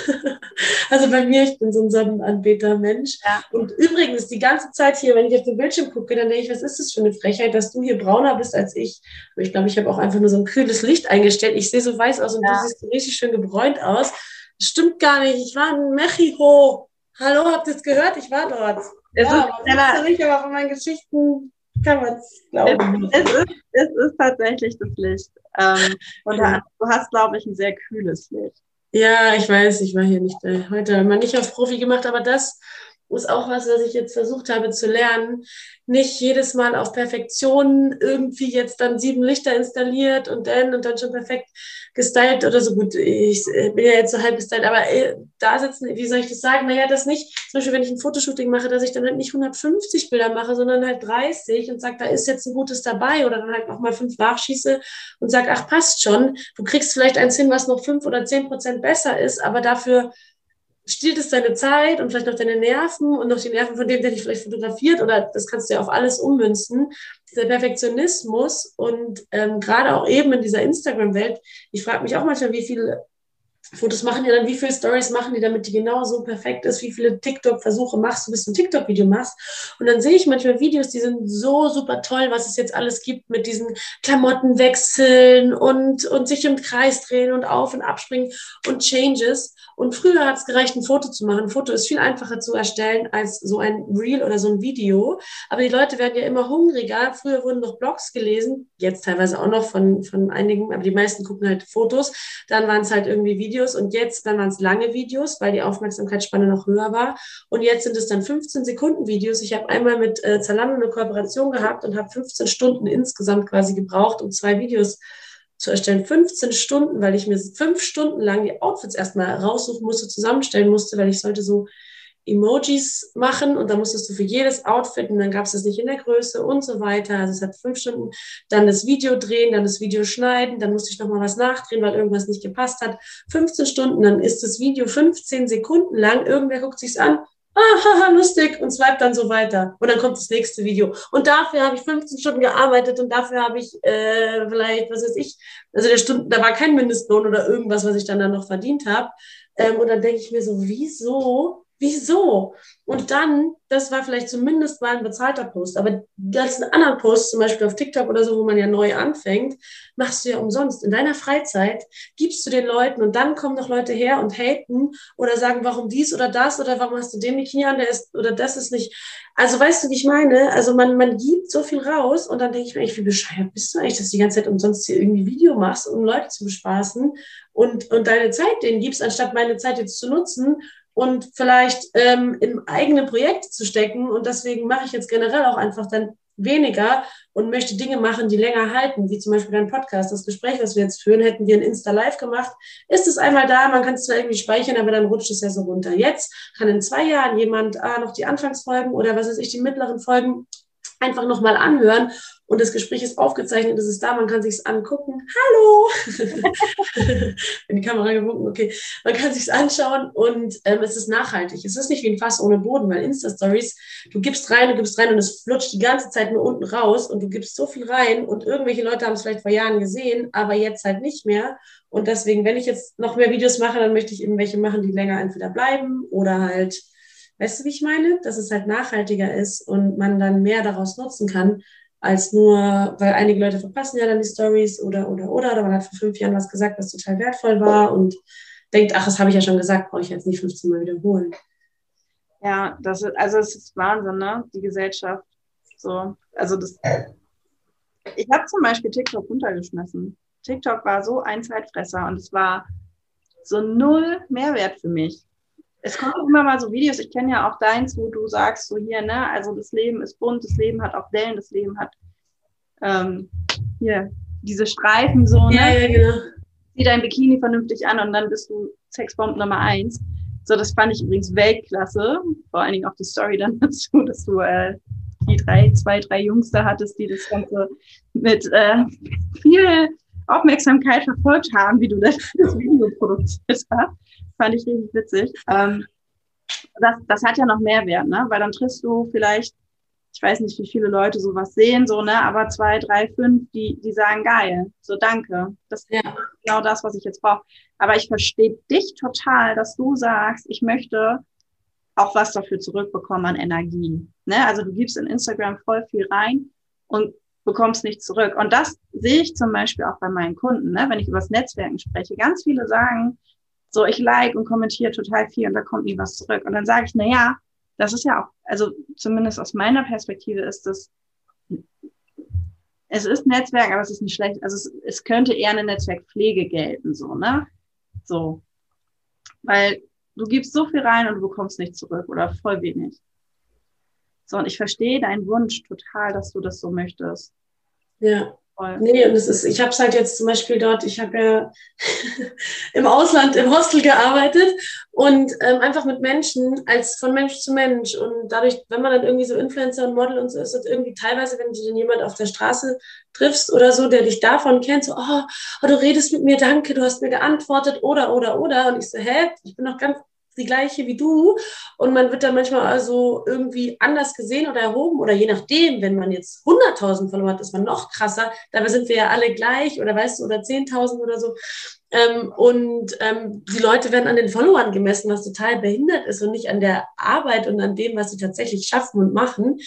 also bei mir, ich bin so ein Sonnenanbeter-Mensch. Ja. Und übrigens, die ganze Zeit hier, wenn ich auf den Bildschirm gucke, dann denke ich, was ist das für eine Frechheit, dass du hier brauner bist als ich. Aber ich glaube, ich habe auch einfach nur so ein kühles Licht eingestellt. Ich sehe so weiß aus und ja. du siehst richtig schön gebräunt aus. Das stimmt gar nicht. Ich war in Mexiko. Hallo, habt ihr es gehört? Ich war dort. Es ja, ist aber nicht, aber von meinen Geschichten kann man es glauben. Es, es, ist, es ist tatsächlich das Licht. Ähm, und ja. du hast, glaube ich, ein sehr kühles Licht. Ja, ich weiß, ich war hier nicht äh, heute mal nicht auf Profi gemacht, aber das ist auch was, was ich jetzt versucht habe zu lernen. Nicht jedes Mal auf Perfektion irgendwie jetzt dann sieben Lichter installiert und dann und dann schon perfekt gestylt oder so gut. Ich äh, bin ja jetzt so halb gestylt, aber äh, da sitzen, wie soll ich das sagen? Naja, das nicht, zum Beispiel, wenn ich ein Fotoshooting mache, dass ich dann halt nicht 150 Bilder mache, sondern halt 30 und sage, da ist jetzt ein gutes dabei oder dann halt nochmal fünf nachschieße und sage, ach, passt schon. Du kriegst vielleicht eins hin, was noch fünf oder zehn Prozent besser ist, aber dafür stiehlt es deine Zeit und vielleicht noch deine Nerven und noch die Nerven von dem, der dich vielleicht fotografiert oder das kannst du ja auf alles ummünzen. Dieser Perfektionismus und ähm, gerade auch eben in dieser Instagram-Welt, ich frage mich auch manchmal, wie viele Fotos machen die dann, wie viele Stories machen die, damit die genau so perfekt ist, wie viele TikTok-Versuche machst du, bis du ein TikTok-Video machst. Und dann sehe ich manchmal Videos, die sind so super toll, was es jetzt alles gibt mit diesen Klamotten wechseln und, und sich im Kreis drehen und auf und abspringen und Changes. Und früher hat es gereicht, ein Foto zu machen. Ein Foto ist viel einfacher zu erstellen als so ein Reel oder so ein Video. Aber die Leute werden ja immer hungriger. Früher wurden noch Blogs gelesen, jetzt teilweise auch noch von, von einigen, aber die meisten gucken halt Fotos. Dann waren es halt irgendwie Videos Videos und jetzt dann waren es lange Videos, weil die Aufmerksamkeitsspanne noch höher war. Und jetzt sind es dann 15 Sekunden Videos. Ich habe einmal mit äh, Zalando eine Kooperation gehabt und habe 15 Stunden insgesamt quasi gebraucht, um zwei Videos zu erstellen. 15 Stunden, weil ich mir fünf Stunden lang die Outfits erstmal raussuchen musste, zusammenstellen musste, weil ich sollte so Emojis machen und dann musstest du für jedes Outfit und dann gab es das nicht in der Größe und so weiter. Also es hat fünf Stunden, dann das Video drehen, dann das Video schneiden, dann musste ich nochmal was nachdrehen, weil irgendwas nicht gepasst hat. 15 Stunden, dann ist das Video 15 Sekunden lang, irgendwer guckt sich's an, ah, lustig und swipe dann so weiter. Und dann kommt das nächste Video. Und dafür habe ich 15 Stunden gearbeitet und dafür habe ich äh, vielleicht, was weiß ich, also der Stunden, da war kein Mindestlohn oder irgendwas, was ich dann, dann noch verdient habe. Ähm, und dann denke ich mir so, wieso Wieso? Und dann, das war vielleicht zumindest mal ein bezahlter Post, aber die ganzen anderen Posts, zum Beispiel auf TikTok oder so, wo man ja neu anfängt, machst du ja umsonst. In deiner Freizeit gibst du den Leuten und dann kommen noch Leute her und haten oder sagen, warum dies oder das oder warum hast du den Bikini an, der ist oder das ist nicht. Also weißt du, wie ich meine? Also man, man gibt so viel raus und dann denke ich mir, wie bescheuert bist du eigentlich, dass du die ganze Zeit umsonst hier irgendwie Video machst, um Leute zu bespaßen und, und deine Zeit denen gibst, anstatt meine Zeit jetzt zu nutzen und vielleicht ähm, in eigene Projekte zu stecken. Und deswegen mache ich jetzt generell auch einfach dann weniger und möchte Dinge machen, die länger halten, wie zum Beispiel dein Podcast. Das Gespräch, das wir jetzt führen, hätten wir in Insta Live gemacht. Ist es einmal da, man kann es zwar irgendwie speichern, aber dann rutscht es ja so runter. Jetzt kann in zwei Jahren jemand ah, noch die Anfangsfolgen oder was weiß ich, die mittleren Folgen einfach nochmal anhören und das Gespräch ist aufgezeichnet, es ist da, man kann sich's angucken. Hallo! In die Kamera gewunken, okay. Man kann sich's anschauen und ähm, es ist nachhaltig. Es ist nicht wie ein Fass ohne Boden, weil Insta-Stories, du gibst rein, du gibst rein und es flutscht die ganze Zeit nur unten raus und du gibst so viel rein und irgendwelche Leute haben es vielleicht vor Jahren gesehen, aber jetzt halt nicht mehr. Und deswegen, wenn ich jetzt noch mehr Videos mache, dann möchte ich eben welche machen, die länger entweder bleiben oder halt Weißt du, wie ich meine? Dass es halt nachhaltiger ist und man dann mehr daraus nutzen kann, als nur, weil einige Leute verpassen ja dann die Stories oder, oder, oder, oder man hat vor fünf Jahren was gesagt, was total wertvoll war und denkt, ach, das habe ich ja schon gesagt, brauche ich jetzt nicht 15 Mal wiederholen. Ja, das ist, also es ist Wahnsinn, ne? Die Gesellschaft. So, also das. Ich habe zum Beispiel TikTok runtergeschmissen. TikTok war so ein Zeitfresser und es war so null Mehrwert für mich es kommen immer mal so Videos, ich kenne ja auch deins, wo du sagst, so hier, ne, also das Leben ist bunt, das Leben hat auch Wellen, das Leben hat ähm, hier diese Streifen so, ne? Ja, ja, genau. Zieh dein Bikini vernünftig an und dann bist du Sexbomb Nummer eins. So, das fand ich übrigens Weltklasse. Vor allen Dingen auch die Story dann dazu, dass du äh, die drei, zwei, drei Jungs da hattest, die das Ganze mit äh, viel Aufmerksamkeit verfolgt haben, wie du das, das Video produziert hast. Fand ich richtig witzig. Ähm, das, das hat ja noch Mehrwert, ne? Weil dann triffst du vielleicht, ich weiß nicht, wie viele Leute sowas sehen, so, ne? Aber zwei, drei, fünf, die, die sagen, geil, so danke. Das ist ja. genau das, was ich jetzt brauche. Aber ich verstehe dich total, dass du sagst, ich möchte auch was dafür zurückbekommen an Energie. Ne? Also du gibst in Instagram voll viel rein und bekommst nichts zurück. Und das sehe ich zum Beispiel auch bei meinen Kunden, ne? wenn ich über das Netzwerken spreche. Ganz viele sagen, so ich like und kommentiere total viel und da kommt nie was zurück. Und dann sage ich, na ja, das ist ja auch, also zumindest aus meiner Perspektive ist das, es ist Netzwerk, aber es ist nicht schlecht. Also es, es könnte eher eine Netzwerkpflege gelten, so, ne? So. Weil du gibst so viel rein und du bekommst nichts zurück oder voll wenig. So, und ich verstehe deinen Wunsch total, dass du das so möchtest. Ja. Voll. Nee, und es ist, ich habe es halt jetzt zum Beispiel dort, ich habe ja im Ausland im Hostel gearbeitet und ähm, einfach mit Menschen als von Mensch zu Mensch. Und dadurch, wenn man dann irgendwie so Influencer und Model und so ist, ist irgendwie teilweise, wenn du dann jemand auf der Straße triffst oder so, der dich davon kennt, so, oh, oh, du redest mit mir, danke, du hast mir geantwortet, oder, oder, oder. Und ich so, hä, ich bin noch ganz die gleiche wie du und man wird dann manchmal also irgendwie anders gesehen oder erhoben oder je nachdem, wenn man jetzt 100.000 verloren hat, ist man noch krasser. Dabei sind wir ja alle gleich oder weißt du, oder 10.000 oder so. Ähm, und ähm, die Leute werden an den Followern gemessen, was total behindert ist und nicht an der Arbeit und an dem, was sie tatsächlich schaffen und machen.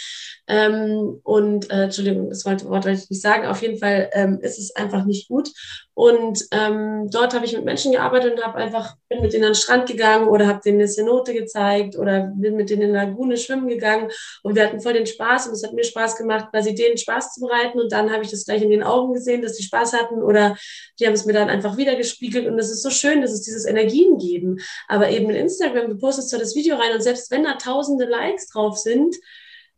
Ähm, und äh, Entschuldigung, das wollte, wollte ich nicht sagen. Auf jeden Fall ähm, ist es einfach nicht gut. Und ähm, dort habe ich mit Menschen gearbeitet und habe einfach bin mit denen an den Strand gegangen oder habe denen eine Cenote gezeigt oder bin mit denen in der Lagune schwimmen gegangen und wir hatten voll den Spaß und es hat mir Spaß gemacht, quasi denen Spaß zu bereiten und dann habe ich das gleich in den Augen gesehen, dass die Spaß hatten oder die haben es mir dann einfach wieder gespiegelt und das ist so schön, das ist dieses Energien geben. Aber eben in Instagram, du postest zwar das Video rein und selbst wenn da tausende Likes drauf sind,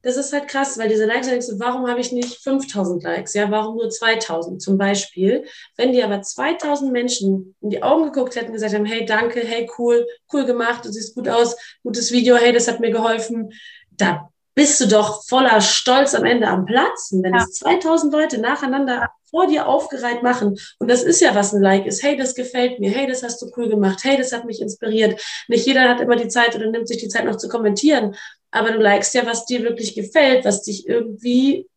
das ist halt krass, weil diese Likes, denkst du, warum habe ich nicht 5000 Likes? Ja, warum nur 2000 zum Beispiel? Wenn die aber 2000 Menschen in die Augen geguckt hätten und gesagt haben, hey, danke, hey, cool, cool gemacht, du siehst gut aus, gutes Video, hey, das hat mir geholfen, da bist du doch voller Stolz am Ende am Platzen, wenn ja. es 2000 Leute nacheinander vor dir aufgereiht machen. Und das ist ja, was ein Like ist. Hey, das gefällt mir. Hey, das hast du cool gemacht. Hey, das hat mich inspiriert. Nicht jeder hat immer die Zeit oder nimmt sich die Zeit noch zu kommentieren. Aber du likest ja, was dir wirklich gefällt, was dich irgendwie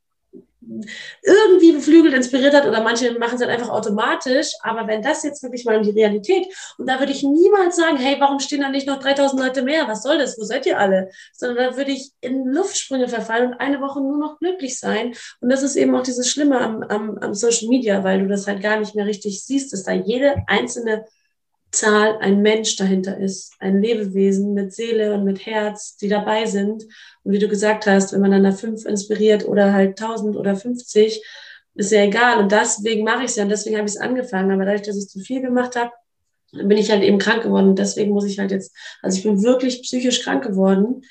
irgendwie beflügelt, inspiriert hat oder manche machen es halt einfach automatisch. Aber wenn das jetzt wirklich mal in die Realität und da würde ich niemals sagen, hey, warum stehen da nicht noch 3000 Leute mehr? Was soll das? Wo seid ihr alle? Sondern da würde ich in Luftsprünge verfallen und eine Woche nur noch glücklich sein. Und das ist eben auch dieses Schlimme am, am, am Social Media, weil du das halt gar nicht mehr richtig siehst, dass da jede einzelne Zahl ein Mensch dahinter ist, ein Lebewesen mit Seele und mit Herz, die dabei sind. Und wie du gesagt hast, wenn man dann da fünf inspiriert oder halt tausend oder fünfzig, ist ja egal. Und deswegen mache ich es ja und deswegen habe ich es angefangen. Aber dadurch, dass ich zu viel gemacht habe, bin ich halt eben krank geworden. Und deswegen muss ich halt jetzt, also ich bin wirklich psychisch krank geworden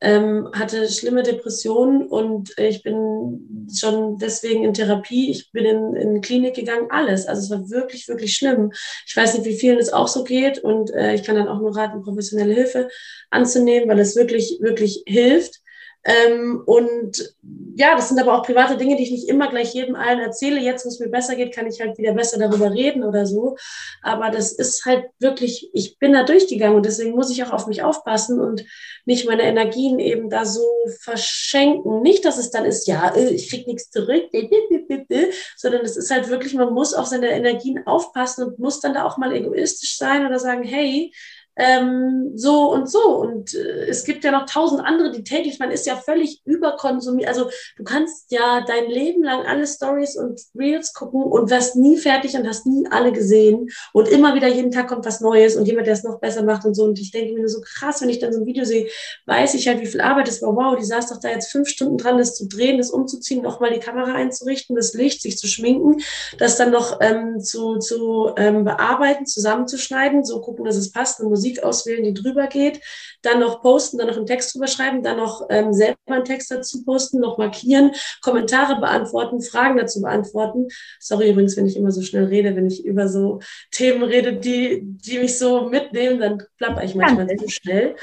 ähm, hatte schlimme Depressionen und ich bin schon deswegen in Therapie. Ich bin in, in Klinik gegangen, alles. Also es war wirklich, wirklich schlimm. Ich weiß nicht, wie vielen es auch so geht und äh, ich kann dann auch nur raten, professionelle Hilfe anzunehmen, weil es wirklich, wirklich hilft. Ähm, und ja, das sind aber auch private Dinge, die ich nicht immer gleich jedem allen erzähle. Jetzt, wo es mir besser geht, kann ich halt wieder besser darüber reden oder so. Aber das ist halt wirklich, ich bin da durchgegangen und deswegen muss ich auch auf mich aufpassen und nicht meine Energien eben da so verschenken. Nicht, dass es dann ist, ja, äh, ich krieg nichts zurück, sondern es ist halt wirklich, man muss auf seine Energien aufpassen und muss dann da auch mal egoistisch sein oder sagen, hey, ähm, so und so. Und äh, es gibt ja noch tausend andere, die täglich, man ist ja völlig überkonsumiert. Also du kannst ja dein Leben lang alle Stories und Reels gucken und wirst nie fertig und hast nie alle gesehen. Und immer wieder jeden Tag kommt was Neues und jemand, der es noch besser macht und so. Und ich denke mir so krass, wenn ich dann so ein Video sehe, weiß ich halt, wie viel Arbeit es war. Wow, die saß doch da jetzt fünf Stunden dran, das zu drehen, das umzuziehen, nochmal die Kamera einzurichten, das Licht, sich zu schminken, das dann noch ähm, zu, zu ähm, bearbeiten, zusammenzuschneiden, so gucken, dass es passt, eine Musik Musik auswählen, die drüber geht, dann noch posten, dann noch einen Text drüber schreiben, dann noch ähm, selber einen Text dazu posten, noch markieren, Kommentare beantworten, Fragen dazu beantworten. Sorry übrigens, wenn ich immer so schnell rede, wenn ich über so Themen rede, die, die mich so mitnehmen, dann plapper ich manchmal zu schnell.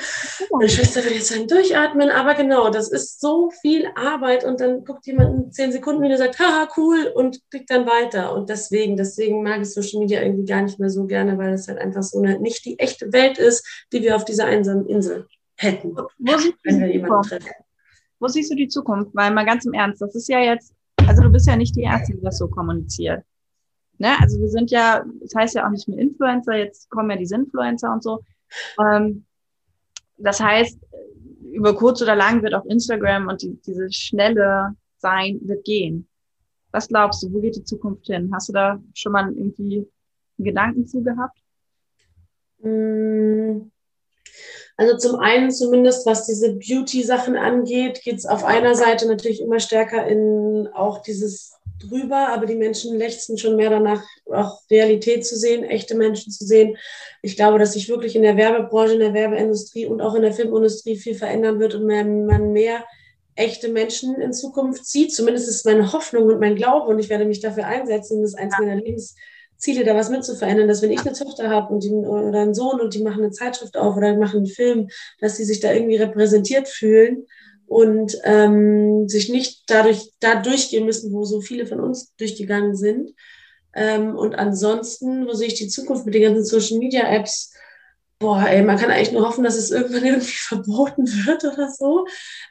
Meine Schwester will jetzt sagen, durchatmen, aber genau, das ist so viel Arbeit und dann guckt jemand in zehn Sekunden wieder sagt, haha, cool und klickt dann weiter. Und deswegen, deswegen mag ich Social Media irgendwie gar nicht mehr so gerne, weil es halt einfach so eine, nicht die echte Welt ist, die wir auf dieser einsamen Insel hätten, wo siehst wenn wir jemanden treffen. Wo siehst du die Zukunft? Weil mal ganz im Ernst, das ist ja jetzt, also du bist ja nicht die Erste, die das so kommuniziert. Ne? Also wir sind ja, das heißt ja auch nicht mehr Influencer, jetzt kommen ja diese Influencer und so. Ähm, das heißt, über kurz oder lang wird auch Instagram und die, diese schnelle Sein wird gehen. Was glaubst du, wo geht die Zukunft hin? Hast du da schon mal irgendwie einen Gedanken zu gehabt? Mmh. Also zum einen zumindest, was diese Beauty-Sachen angeht, geht es auf einer Seite natürlich immer stärker in auch dieses drüber, aber die Menschen lechzen schon mehr danach, auch Realität zu sehen, echte Menschen zu sehen. Ich glaube, dass sich wirklich in der Werbebranche, in der Werbeindustrie und auch in der Filmindustrie viel verändern wird und man mehr echte Menschen in Zukunft sieht. Zumindest ist meine Hoffnung und mein Glaube und ich werde mich dafür einsetzen. Das ist eins meiner Lebens Ziele, da was mitzuverändern, dass wenn ich eine Tochter habe und die, oder einen Sohn und die machen eine Zeitschrift auf oder machen einen Film, dass sie sich da irgendwie repräsentiert fühlen und ähm, sich nicht dadurch da durchgehen müssen, wo so viele von uns durchgegangen sind. Ähm, und ansonsten, wo sehe ich die Zukunft mit den ganzen Social Media Apps? Boah, ey, man kann eigentlich nur hoffen, dass es irgendwann irgendwie verboten wird oder so.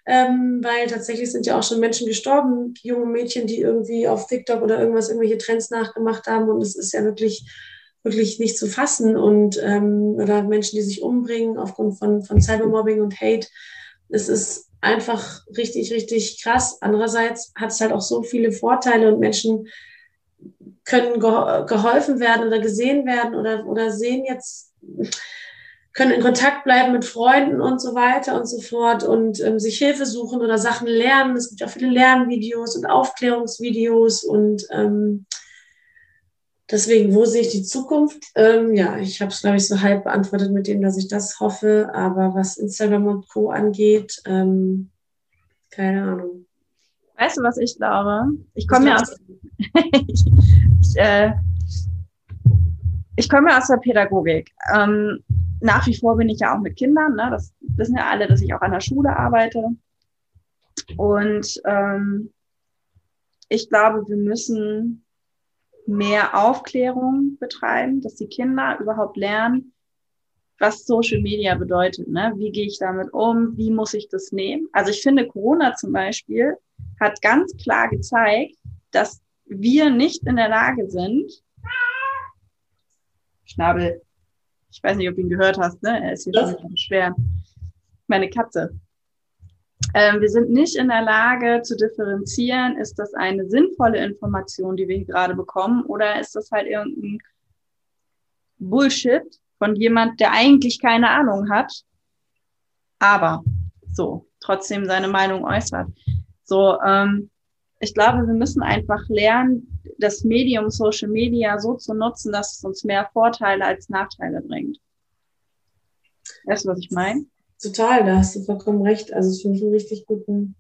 Ähm, weil tatsächlich sind ja auch schon Menschen gestorben, junge Mädchen, die irgendwie auf TikTok oder irgendwas irgendwelche Trends nachgemacht haben. Und es ist ja wirklich, wirklich nicht zu fassen. Und ähm, oder Menschen, die sich umbringen aufgrund von, von Cybermobbing und Hate. Es ist einfach richtig, richtig krass. Andererseits hat es halt auch so viele Vorteile und Menschen können geholfen werden oder gesehen werden oder, oder sehen jetzt können in Kontakt bleiben mit Freunden und so weiter und so fort und ähm, sich Hilfe suchen oder Sachen lernen. Es gibt auch viele Lernvideos und Aufklärungsvideos und ähm, deswegen, wo sehe ich die Zukunft? Ähm, ja, ich habe es, glaube ich, so halb beantwortet mit dem, dass ich das hoffe. Aber was Instagram und Co. angeht, ähm, keine Ahnung. Weißt du, was ich glaube? Ich komme ja aus. ich, ich, äh, ich komme ja aus der Pädagogik. Ähm, nach wie vor bin ich ja auch mit Kindern. Ne? Das wissen ja alle, dass ich auch an der Schule arbeite. Und ähm, ich glaube, wir müssen mehr Aufklärung betreiben, dass die Kinder überhaupt lernen, was Social Media bedeutet. Ne? Wie gehe ich damit um? Wie muss ich das nehmen? Also ich finde, Corona zum Beispiel hat ganz klar gezeigt, dass wir nicht in der Lage sind, Schnabel, ich weiß nicht, ob du ihn gehört hast, ne? er ist hier schon wieder schwer. Meine Katze. Ähm, wir sind nicht in der Lage zu differenzieren, ist das eine sinnvolle Information, die wir hier gerade bekommen, oder ist das halt irgendein Bullshit von jemand, der eigentlich keine Ahnung hat, aber so trotzdem seine Meinung äußert. So, ähm, ich glaube, wir müssen einfach lernen, das Medium Social Media so zu nutzen, dass es uns mehr Vorteile als Nachteile bringt. Weißt du, was ich meine? Total, da hast du vollkommen recht. Also es finde ich einen richtig guten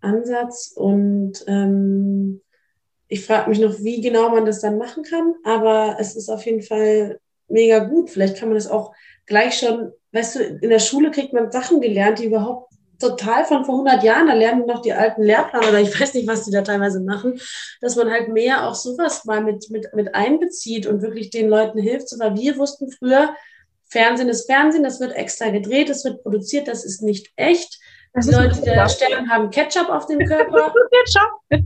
Ansatz und ähm, ich frage mich noch, wie genau man das dann machen kann, aber es ist auf jeden Fall mega gut. Vielleicht kann man das auch gleich schon, weißt du, in der Schule kriegt man Sachen gelernt, die überhaupt total von vor 100 Jahren, da lernen noch die alten Lehrpläne oder ich weiß nicht, was die da teilweise machen, dass man halt mehr auch sowas mal mit, mit, mit einbezieht und wirklich den Leuten hilft. So, weil wir wussten früher, Fernsehen ist Fernsehen, das wird extra gedreht, das wird produziert, das ist nicht echt. Das die Leute, die da sterben, haben Ketchup auf dem Körper. Ketchup.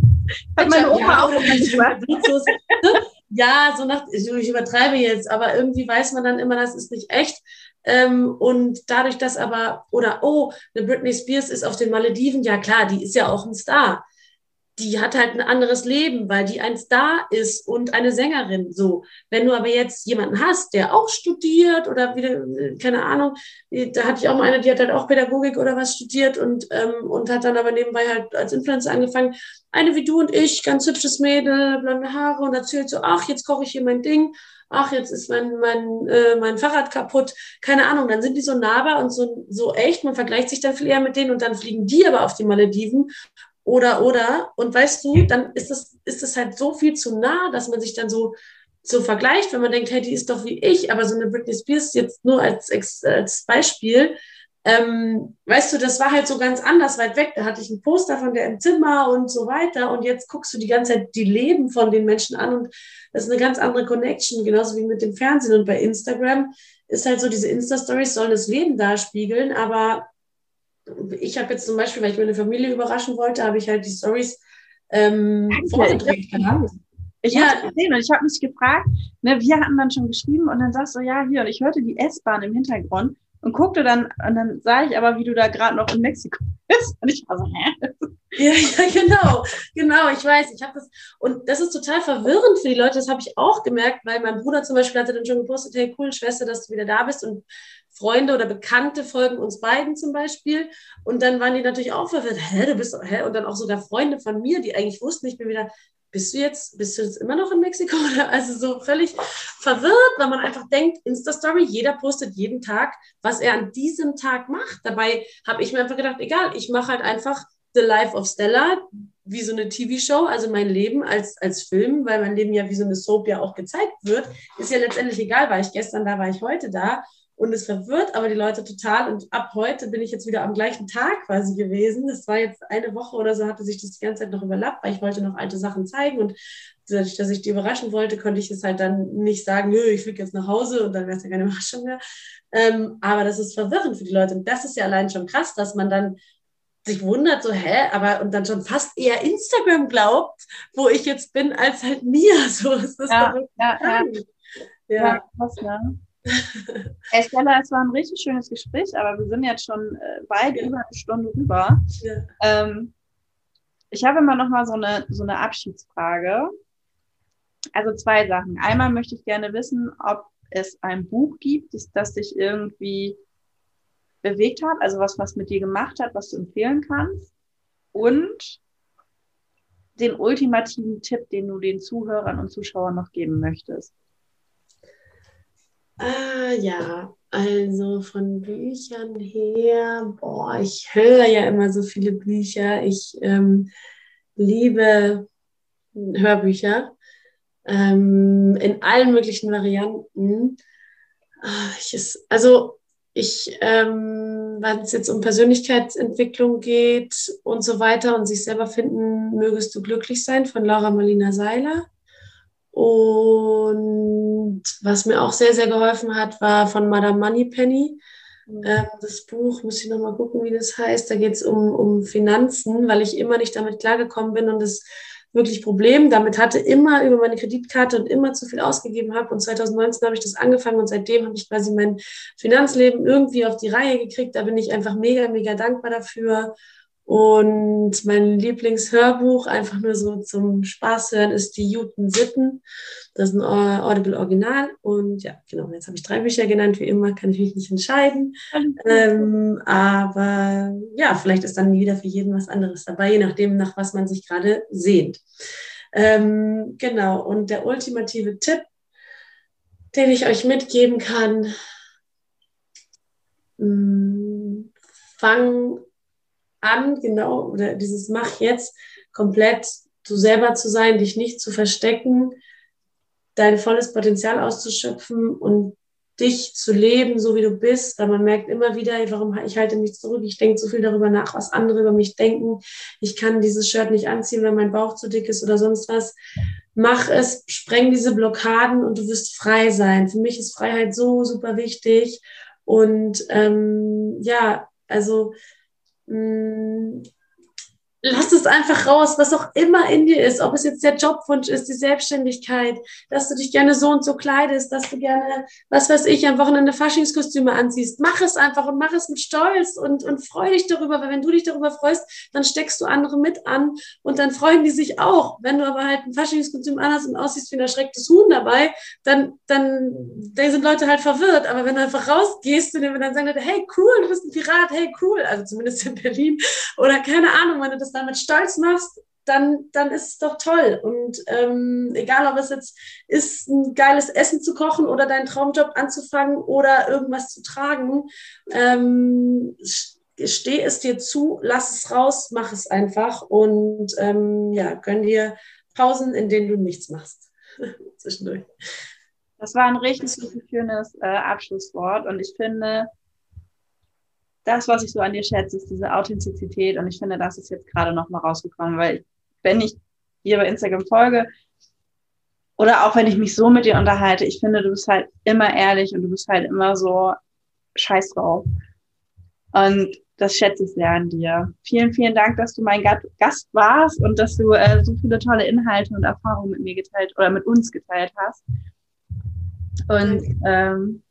Hat meine Oma ja, auch gemacht. ja, so nach, ich übertreibe jetzt, aber irgendwie weiß man dann immer, das ist nicht echt. Ähm, und dadurch, dass aber, oder oh, eine Britney Spears ist auf den Malediven, ja klar, die ist ja auch ein Star die hat halt ein anderes Leben, weil die ein Star ist und eine Sängerin. So, wenn du aber jetzt jemanden hast, der auch studiert oder wieder, keine Ahnung, da hatte ich auch mal eine, die hat halt auch Pädagogik oder was studiert und, ähm, und hat dann aber nebenbei halt als Influencer angefangen. Eine wie du und ich, ganz hübsches Mädel, blonde Haare und erzählt so, ach, jetzt koche ich hier mein Ding. Ach, jetzt ist mein, mein, äh, mein Fahrrad kaputt. Keine Ahnung, dann sind die so nahbar und so, so echt. Man vergleicht sich dann viel eher mit denen und dann fliegen die aber auf die Malediven oder, oder. Und weißt du, dann ist es ist das halt so viel zu nah, dass man sich dann so, so vergleicht, wenn man denkt, hey, die ist doch wie ich, aber so eine Britney Spears jetzt nur als, als Beispiel, ähm, weißt du, das war halt so ganz anders weit weg. Da hatte ich ein Poster von der im Zimmer und so weiter. Und jetzt guckst du die ganze Zeit die Leben von den Menschen an und das ist eine ganz andere Connection, genauso wie mit dem Fernsehen. Und bei Instagram ist halt so, diese Insta-Stories sollen das Leben darspiegeln, aber ich habe jetzt zum Beispiel, weil ich meine Familie überraschen wollte, habe ich halt die Stories ähm, vorgedrängt. Ich ja. habe gesehen und ich habe mich gefragt, ne, wir hatten dann schon geschrieben und dann sagst du, ja, hier, und ich hörte die S-Bahn im Hintergrund und guckte dann, und dann sah ich aber, wie du da gerade noch in Mexiko bist. Und ich war so, hä? Ja, ja, genau, genau, ich weiß, ich habe das, und das ist total verwirrend für die Leute, das habe ich auch gemerkt, weil mein Bruder zum Beispiel hatte dann schon gepostet, hey, cool, Schwester, dass du wieder da bist und Freunde oder Bekannte folgen uns beiden zum Beispiel. Und dann waren die natürlich auch verwirrt, hä, du bist, hä? Und dann auch sogar Freunde von mir, die eigentlich wussten, ich bin wieder, bist du jetzt, bist du jetzt immer noch in Mexiko? Also so völlig verwirrt, weil man einfach denkt, Insta-Story, jeder postet jeden Tag, was er an diesem Tag macht. Dabei habe ich mir einfach gedacht, egal, ich mache halt einfach The Life of Stella, wie so eine TV-Show, also mein Leben als, als Film, weil mein Leben ja wie so eine Soap ja auch gezeigt wird, ist ja letztendlich egal, war ich gestern da, war ich heute da und es verwirrt aber die Leute total. Und ab heute bin ich jetzt wieder am gleichen Tag quasi gewesen. Das war jetzt eine Woche oder so, hatte sich das die ganze Zeit noch überlappt, weil ich wollte noch alte Sachen zeigen. Und dadurch, dass ich die überraschen wollte, konnte ich es halt dann nicht sagen, nö, ich fliege jetzt nach Hause und dann wäre es ja keine Überraschung mehr. Ähm, aber das ist verwirrend für die Leute. Und das ist ja allein schon krass, dass man dann sich wundert, so, hä, aber und dann schon fast eher Instagram glaubt, wo ich jetzt bin, als halt mir. So ist das ja, ja, ja. ja. ja krass, ne? Hey Stella, es war ein richtig schönes Gespräch, aber wir sind jetzt schon äh, weit ja. über eine Stunde rüber. Ja. Ähm, ich habe immer noch mal so eine, so eine Abschiedsfrage. Also zwei Sachen. Einmal möchte ich gerne wissen, ob es ein Buch gibt, das, das dich irgendwie bewegt hat, also was, was mit dir gemacht hat, was du empfehlen kannst. Und den ultimativen Tipp, den du den Zuhörern und Zuschauern noch geben möchtest? Ah, ja, also von Büchern her, boah, ich höre ja immer so viele Bücher. Ich ähm, liebe Hörbücher ähm, in allen möglichen Varianten. Ah, ich also ich, ähm, wenn es jetzt um Persönlichkeitsentwicklung geht und so weiter und sich selber finden, mögest du glücklich sein von Laura Marlina Seiler. Und was mir auch sehr, sehr geholfen hat, war von Madame Moneypenny. Mhm. Ähm, das Buch, muss ich nochmal gucken, wie das heißt. Da geht es um, um Finanzen, weil ich immer nicht damit klargekommen bin und es wirklich Problem damit hatte, immer über meine Kreditkarte und immer zu viel ausgegeben habe. Und 2019 habe ich das angefangen und seitdem habe ich quasi mein Finanzleben irgendwie auf die Reihe gekriegt. Da bin ich einfach mega, mega dankbar dafür. Und mein Lieblingshörbuch, einfach nur so zum Spaß hören, ist die Juten Sitten. Das ist ein Audible Original. Und ja, genau, jetzt habe ich drei Bücher genannt. Wie immer kann ich mich nicht entscheiden. Ähm, aber ja, vielleicht ist dann wieder für jeden was anderes dabei, je nachdem, nach was man sich gerade sehnt. Ähm, genau, und der ultimative Tipp, den ich euch mitgeben kann, mh, mm, fang an, genau, oder dieses Mach jetzt komplett du selber zu sein, dich nicht zu verstecken, dein volles Potenzial auszuschöpfen und dich zu leben, so wie du bist, weil man merkt immer wieder, warum ich halte mich zurück, ich denke zu viel darüber nach, was andere über mich denken, ich kann dieses Shirt nicht anziehen, weil mein Bauch zu dick ist oder sonst was. Mach es, spreng diese Blockaden und du wirst frei sein. Für mich ist Freiheit so super wichtig und ähm, ja, also Mm, lass es einfach raus, was auch immer in dir ist, ob es jetzt der Jobwunsch ist, die Selbstständigkeit, dass du dich gerne so und so kleidest, dass du gerne, was weiß ich, am Wochenende Faschingskostüme anziehst. Mach es einfach und mach es mit Stolz und, und freu dich darüber, weil wenn du dich darüber freust, dann steckst du andere mit an und dann freuen die sich auch. Wenn du aber halt ein Faschingskostüm anhast und aussiehst wie ein erschrecktes Huhn dabei, dann, dann, dann sind Leute halt verwirrt. Aber wenn du einfach rausgehst und dann sagen Leute, hey, cool, du bist ein Pirat, hey, cool, also zumindest in Berlin oder keine Ahnung, wenn du das damit stolz machst, dann, dann ist es doch toll. Und ähm, egal, ob es jetzt ist, ein geiles Essen zu kochen oder deinen Traumjob anzufangen oder irgendwas zu tragen, ähm, steh es dir zu, lass es raus, mach es einfach und ähm, ja, gönn dir Pausen, in denen du nichts machst zwischendurch. Das war ein richtig schönes äh, Abschlusswort und ich finde, das, was ich so an dir schätze, ist diese Authentizität. Und ich finde, das ist jetzt gerade nochmal rausgekommen, weil wenn ich dir bei Instagram folge oder auch wenn ich mich so mit dir unterhalte, ich finde, du bist halt immer ehrlich und du bist halt immer so scheiß drauf. Und das schätze ich sehr an dir. Vielen, vielen Dank, dass du mein Gast warst und dass du äh, so viele tolle Inhalte und Erfahrungen mit mir geteilt oder mit uns geteilt hast. Und ähm,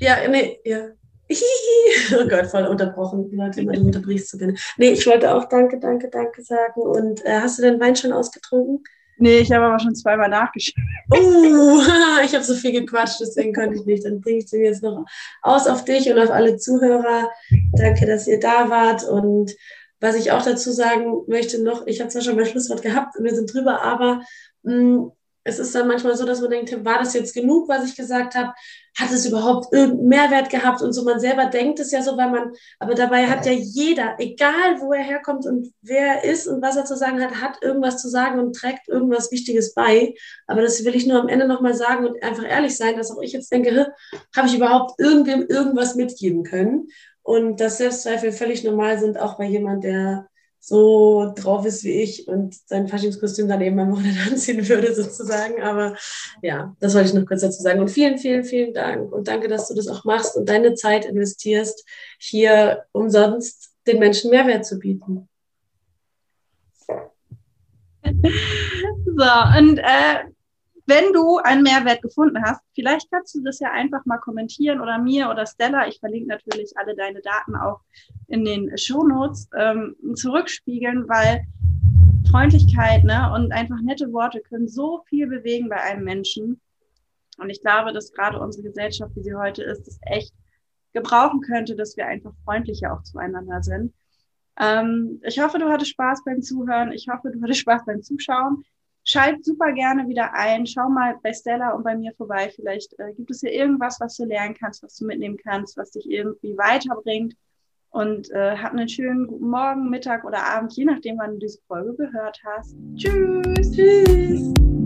ja, nee, ja. Oh Gott, voll unterbrochen. Leute, immer du unterbrichst so gerne. Nee, ich wollte auch Danke, Danke, Danke sagen. Und äh, hast du den Wein schon ausgetrunken? Nee, ich habe aber schon zweimal nachgeschaut. Oh, ich habe so viel gequatscht, deswegen konnte ich nicht. Dann bringe ich den jetzt noch aus auf dich und auf alle Zuhörer. Danke, dass ihr da wart. Und was ich auch dazu sagen möchte noch, ich habe zwar schon mein Schlusswort gehabt und wir sind drüber, aber mh, mm, es ist dann manchmal so, dass man denkt, war das jetzt genug, was ich gesagt habe? Hat es überhaupt irgendeinen Mehrwert gehabt? Und so, man selber denkt es ja so, weil man, aber dabei hat ja jeder, egal wo er herkommt und wer er ist und was er zu sagen hat, hat irgendwas zu sagen und trägt irgendwas Wichtiges bei. Aber das will ich nur am Ende nochmal sagen und einfach ehrlich sein, dass auch ich jetzt denke, habe ich überhaupt irgendwem irgendwas mitgeben können? Und dass Selbstzweifel völlig normal sind, auch bei jemand, der so drauf ist wie ich und sein Faschingskostüm dann eben am Wochenende anziehen würde, sozusagen. Aber ja, das wollte ich noch kurz dazu sagen. Und vielen, vielen, vielen Dank. Und danke, dass du das auch machst und deine Zeit investierst, hier umsonst den Menschen Mehrwert zu bieten. So, und äh, wenn du einen Mehrwert gefunden hast, vielleicht kannst du das ja einfach mal kommentieren oder mir oder Stella, ich verlinke natürlich alle deine Daten auch in den Shownotes, ähm, zurückspiegeln, weil Freundlichkeit ne, und einfach nette Worte können so viel bewegen bei einem Menschen. Und ich glaube, dass gerade unsere Gesellschaft, wie sie heute ist, es echt gebrauchen könnte, dass wir einfach freundlicher auch zueinander sind. Ähm, ich hoffe, du hattest Spaß beim Zuhören. Ich hoffe, du hattest Spaß beim Zuschauen. Schalt super gerne wieder ein. Schau mal bei Stella und bei mir vorbei. Vielleicht äh, gibt es hier irgendwas, was du lernen kannst, was du mitnehmen kannst, was dich irgendwie weiterbringt. Und äh, hab einen schönen guten Morgen, Mittag oder Abend, je nachdem, wann du diese Folge gehört hast. Tschüss. Tschüss.